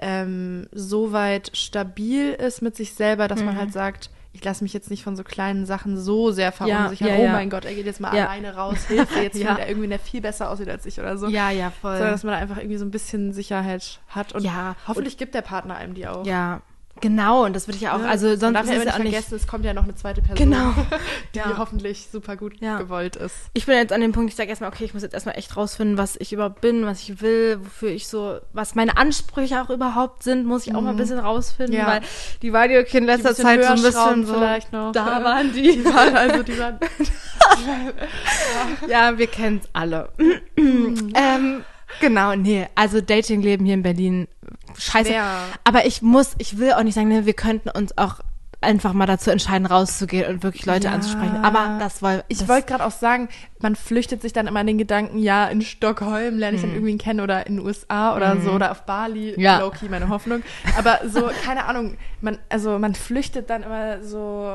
ähm, so weit stabil ist mit sich selber, dass man Mhm. halt sagt, ich lasse mich jetzt nicht von so kleinen Sachen so sehr verunsichern. ja, oh ja. mein Gott, er geht jetzt mal alleine raus, Hilfe, jetzt Ja. findet er irgendwie, der viel besser aussieht als ich oder so. Ja, ja, voll. Sondern dass man da einfach irgendwie so ein bisschen Sicherheit hat. Und Ja, hoffentlich gibt der Partner einem die auch. Ja, Genau, und das würde ich ja auch, also sonst darf ist ja ja nicht nicht. vergessen, es kommt ja noch eine zweite Person, Genau. die Ja. hoffentlich super gut Ja. gewollt ist. Ich bin jetzt an dem Punkt, ich sage erstmal, okay, ich muss jetzt erstmal echt rausfinden, was ich überhaupt bin, was ich will, wofür ich so, was meine Ansprüche auch überhaupt sind, muss ich auch mal ein bisschen rausfinden, Mhm. Ja. weil die war die okay in letzter Zeit so ein bisschen so, vielleicht noch. da waren die. Die waren, also die waren, ja, wir kennen es alle. ähm, genau, nee, also Datingleben hier in Berlin, scheiße. Schwer. Aber ich muss, ich will auch nicht sagen, ne, wir könnten uns auch einfach mal dazu entscheiden, rauszugehen und wirklich Leute Ja. anzusprechen. Aber das wollte Ich wollte gerade auch sagen, man flüchtet sich dann immer in den Gedanken, ja, in Stockholm lerne ich dann irgendwie kennen oder in den USA oder so oder auf Bali, Mhm. Ja. low-key meine Hoffnung. Aber so, keine Ahnung, man, also man flüchtet dann immer so,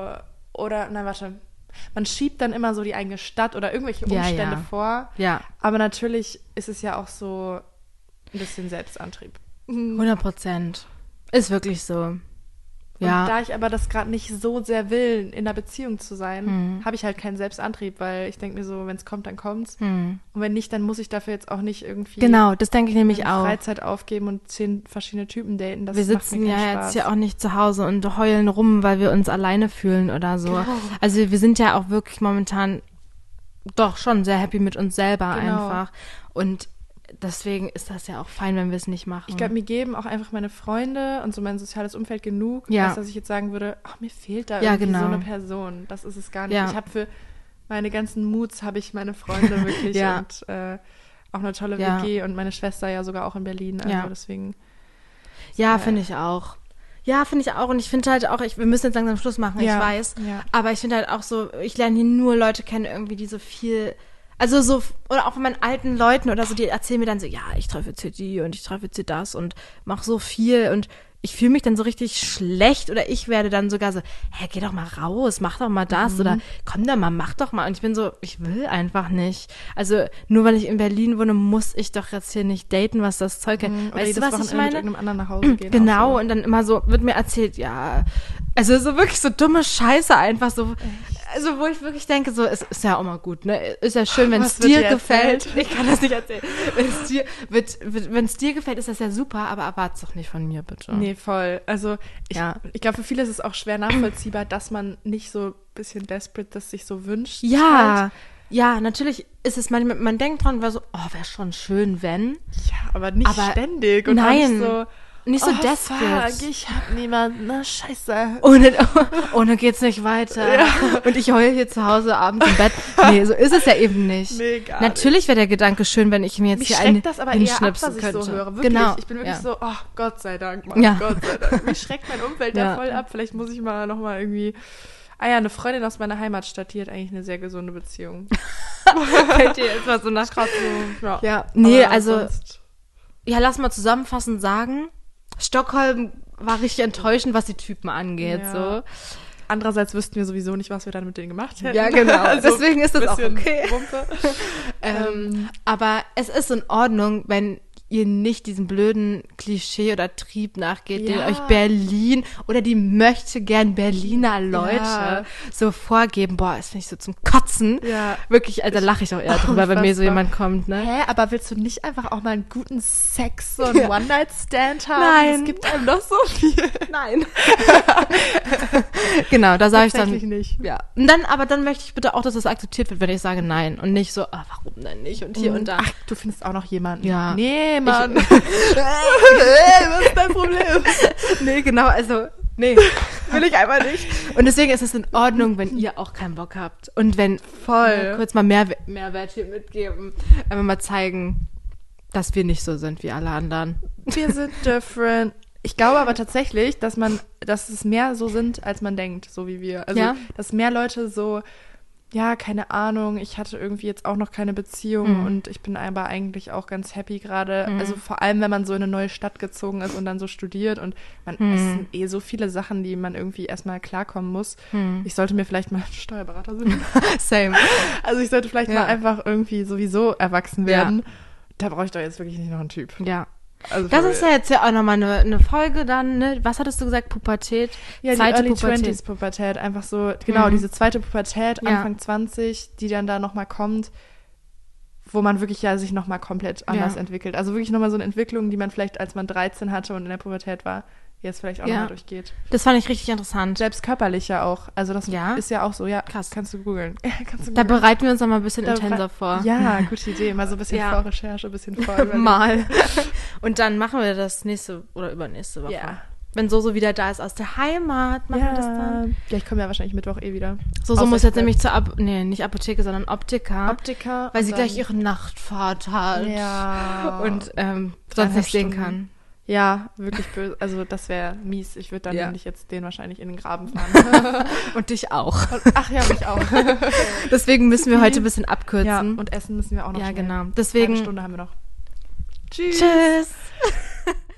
oder, nein, warte, man schiebt dann immer so die eigene Stadt oder irgendwelche Ja, Umstände ja. vor. Ja, Aber natürlich ist es ja auch so ein bisschen Selbstantrieb. 100 Prozent. Ist wirklich so. Und Ja. da ich aber das gerade nicht so sehr will, in einer Beziehung zu sein, Mhm. habe ich halt keinen Selbstantrieb, weil ich denke mir so, wenn es kommt, dann kommt's. Hm. Und wenn nicht, dann muss ich dafür jetzt auch nicht irgendwie Genau, das denke ich nämlich auch. Freizeit aufgeben und zehn verschiedene Typen daten. Das wir sitzen ja jetzt ja auch nicht zu Hause und heulen rum, weil wir uns alleine fühlen oder so. Genau. Also wir sind ja auch wirklich momentan doch schon sehr happy mit uns selber Genau. einfach. Und deswegen ist das ja auch fein, wenn wir es nicht machen. Ich glaube, mir geben auch einfach meine Freunde und so mein soziales Umfeld genug, Ja. als dass ich jetzt sagen würde, ach, mir fehlt da Ja, irgendwie genau. so eine Person. Das ist es gar nicht. Ja. Ich habe für meine ganzen Moods habe ich meine Freunde wirklich und äh, auch eine tolle. WG und meine Schwester ja sogar auch in Berlin. Also Ja. deswegen. ja, äh, finde ich auch. Ja, finde ich auch. Und ich finde halt auch, ich, wir müssen jetzt langsam Schluss machen, ich weiß. ja. Aber ich finde halt auch so, ich lerne hier nur Leute kennen, irgendwie, die so viel, also so, oder auch von meinen alten Leuten oder so, die erzählen mir dann so, ja, ich treffe jetzt hier die und ich treffe jetzt hier das und mach so viel und ich fühle mich dann so richtig schlecht oder ich werde dann sogar so, hä, geh doch mal raus, mach doch mal das oder komm doch mal, mach doch mal. Und ich bin so, ich will einfach nicht. Also nur weil ich in Berlin wohne, muss ich doch jetzt hier nicht daten, was das Zeug hat. Mhm. Weißt du, was ich mit meine? irgendeinem anderen nach Hause gehen. Genau, so. und dann immer so, wird mir erzählt, ja, also so wirklich so dumme Scheiße einfach so. Also wo ich wirklich denke, so, es ist ja auch mal gut, ne? Ist ja schön, wenn es dir dir gefällt. Ich kann das nicht erzählen. Wenn es dir, wird, wird, wenn es dir gefällt, ist das ja super, aber erwart's doch nicht von mir, bitte. Nee, voll. Also ich, Ja. ich glaube, für viele ist es auch schwer nachvollziehbar, dass man nicht so ein bisschen desperate das sich so wünscht. Ja, Halt. ja, natürlich ist es manchmal, man denkt dran, war so, oh, wäre schon schön, wenn. Ja, aber nicht Aber ständig. Und nein, so, Nicht so oh, desperate. fuck, ich hab niemanden. Na, scheiße. Ohne, ohne geht's nicht weiter. Und ich heule hier zu Hause abends im Bett. Nee, so ist es ja eben nicht. Nee, gar Natürlich wäre der Gedanke schön, wenn ich mir jetzt Mich hier einen das aber eher ab, was ich könnte. so höre. Wirklich. Genau. Ich bin wirklich ja. so, oh, Gott sei Dank, Mann. Ja. Gott sei Dank. Mich schreckt mein Umfeld Ja. da voll ab. Vielleicht muss ich mal nochmal irgendwie. Ah ja, eine Freundin aus meiner Heimatstadt, die hat eigentlich eine sehr gesunde Beziehung. Fällt dir jetzt mal so nach. So, ja. Ja, nee, also, ja, lass mal zusammenfassend sagen. Stockholm war richtig enttäuschend, was die Typen angeht, Ja. so. Andererseits wüssten wir sowieso nicht, was wir dann mit denen gemacht hätten. Ja, genau. Also, Deswegen ist das auch okay. Wumpe. Ähm, aber es ist in Ordnung, wenn ihr nicht diesem blöden Klischee oder Trieb nachgeht, den Ja. euch Berlin oder die möchte gern Berliner Leute Ja. so vorgeben. Boah, das finde ich so zum Kotzen. Ja. Wirklich, also lache ich auch eher drüber, wenn mir so jemand kommt, ne? Hä, aber willst du nicht einfach auch mal einen guten Sex, so einen Ja. One-Night-Stand haben? Nein. Es gibt einem doch so viel. Nein. genau, da sage ich dann. Tatsächlich nicht. Ja. Und dann, aber dann möchte ich bitte auch, dass das akzeptiert wird, wenn ich sage nein. Und nicht so, ah, warum denn nicht? Und hier und da. Ach, du findest auch noch jemanden. Ja. Nee, Mann. hey, was ist dein Problem? nee, genau, also, nee, will ich einfach nicht. Und deswegen ist es in Ordnung, wenn ihr auch keinen Bock habt. Und wenn, Voll. Kurz mal mehr, Mehrwert hier mitgeben. Einfach mal zeigen, dass wir nicht so sind wie alle anderen. Wir sind different. Ich glaube aber tatsächlich, dass man, dass es mehr so sind, als man denkt, so wie wir. Also, Ja. dass mehr Leute so, ja, keine Ahnung, ich hatte irgendwie jetzt auch noch keine Beziehung Mhm. und ich bin aber eigentlich auch ganz happy gerade. Also vor allem, wenn man so in eine neue Stadt gezogen ist und dann so studiert und man, Mhm. es sind eh so viele Sachen, die man irgendwie erstmal klarkommen muss. Mhm. Ich sollte mir vielleicht mal einen Steuerberater suchen. Same. Also ich sollte vielleicht Ja. mal einfach irgendwie sowieso erwachsen Ja. werden. Da brauche ich doch jetzt wirklich nicht noch einen Typ. Ja. Also Das ist ja jetzt ja auch nochmal eine, eine Folge dann, ne? Was hattest du gesagt? Pubertät? Ja, Zweite die Early Pubertät. 20s Pubertät, einfach so, genau, Mhm. diese zweite Pubertät, Ja. Anfang 20, die dann da nochmal kommt, wo man wirklich ja sich nochmal komplett anders Ja. entwickelt. Also wirklich nochmal so eine Entwicklung, die man vielleicht, als man 13 hatte und in der Pubertät war, es vielleicht auch Ja. nochmal durchgeht. Das fand ich richtig interessant. Selbst körperlich ja auch. Also das Ja? ist ja auch so, ja. Krass. Kannst du googeln. Ja, kannst du Da bereiten wir uns noch mal ein bisschen Da intenser vor. Ja, gute Idee. Mal so ein bisschen Ja. Vorrecherche, ein bisschen Vorüberlegen. Mal. Und dann machen wir das nächste oder übernächste Woche. Ja. Wenn Soso wieder da ist aus der Heimat, machen wir das dann. Ja, ich komme ja wahrscheinlich Mittwoch eh wieder. Soso muss jetzt nämlich zur Ap nee, nicht Apotheke, sondern Optiker. Optiker. weil sie gleich ihre Nachtfahrt hat. Ja. Und ähm, sonst nicht sehen kann. Ja, wirklich böse. Also das wäre mies. Ich würde dann Ja. nämlich jetzt den wahrscheinlich in den Graben fahren. Und dich auch. Und- Ach ja, mich auch. Deswegen müssen wir heute ein bisschen abkürzen. ja, und essen müssen wir auch noch ja schnell. genau. Eine Deswegen. Stunde haben wir noch. Tschüss. Tschüss.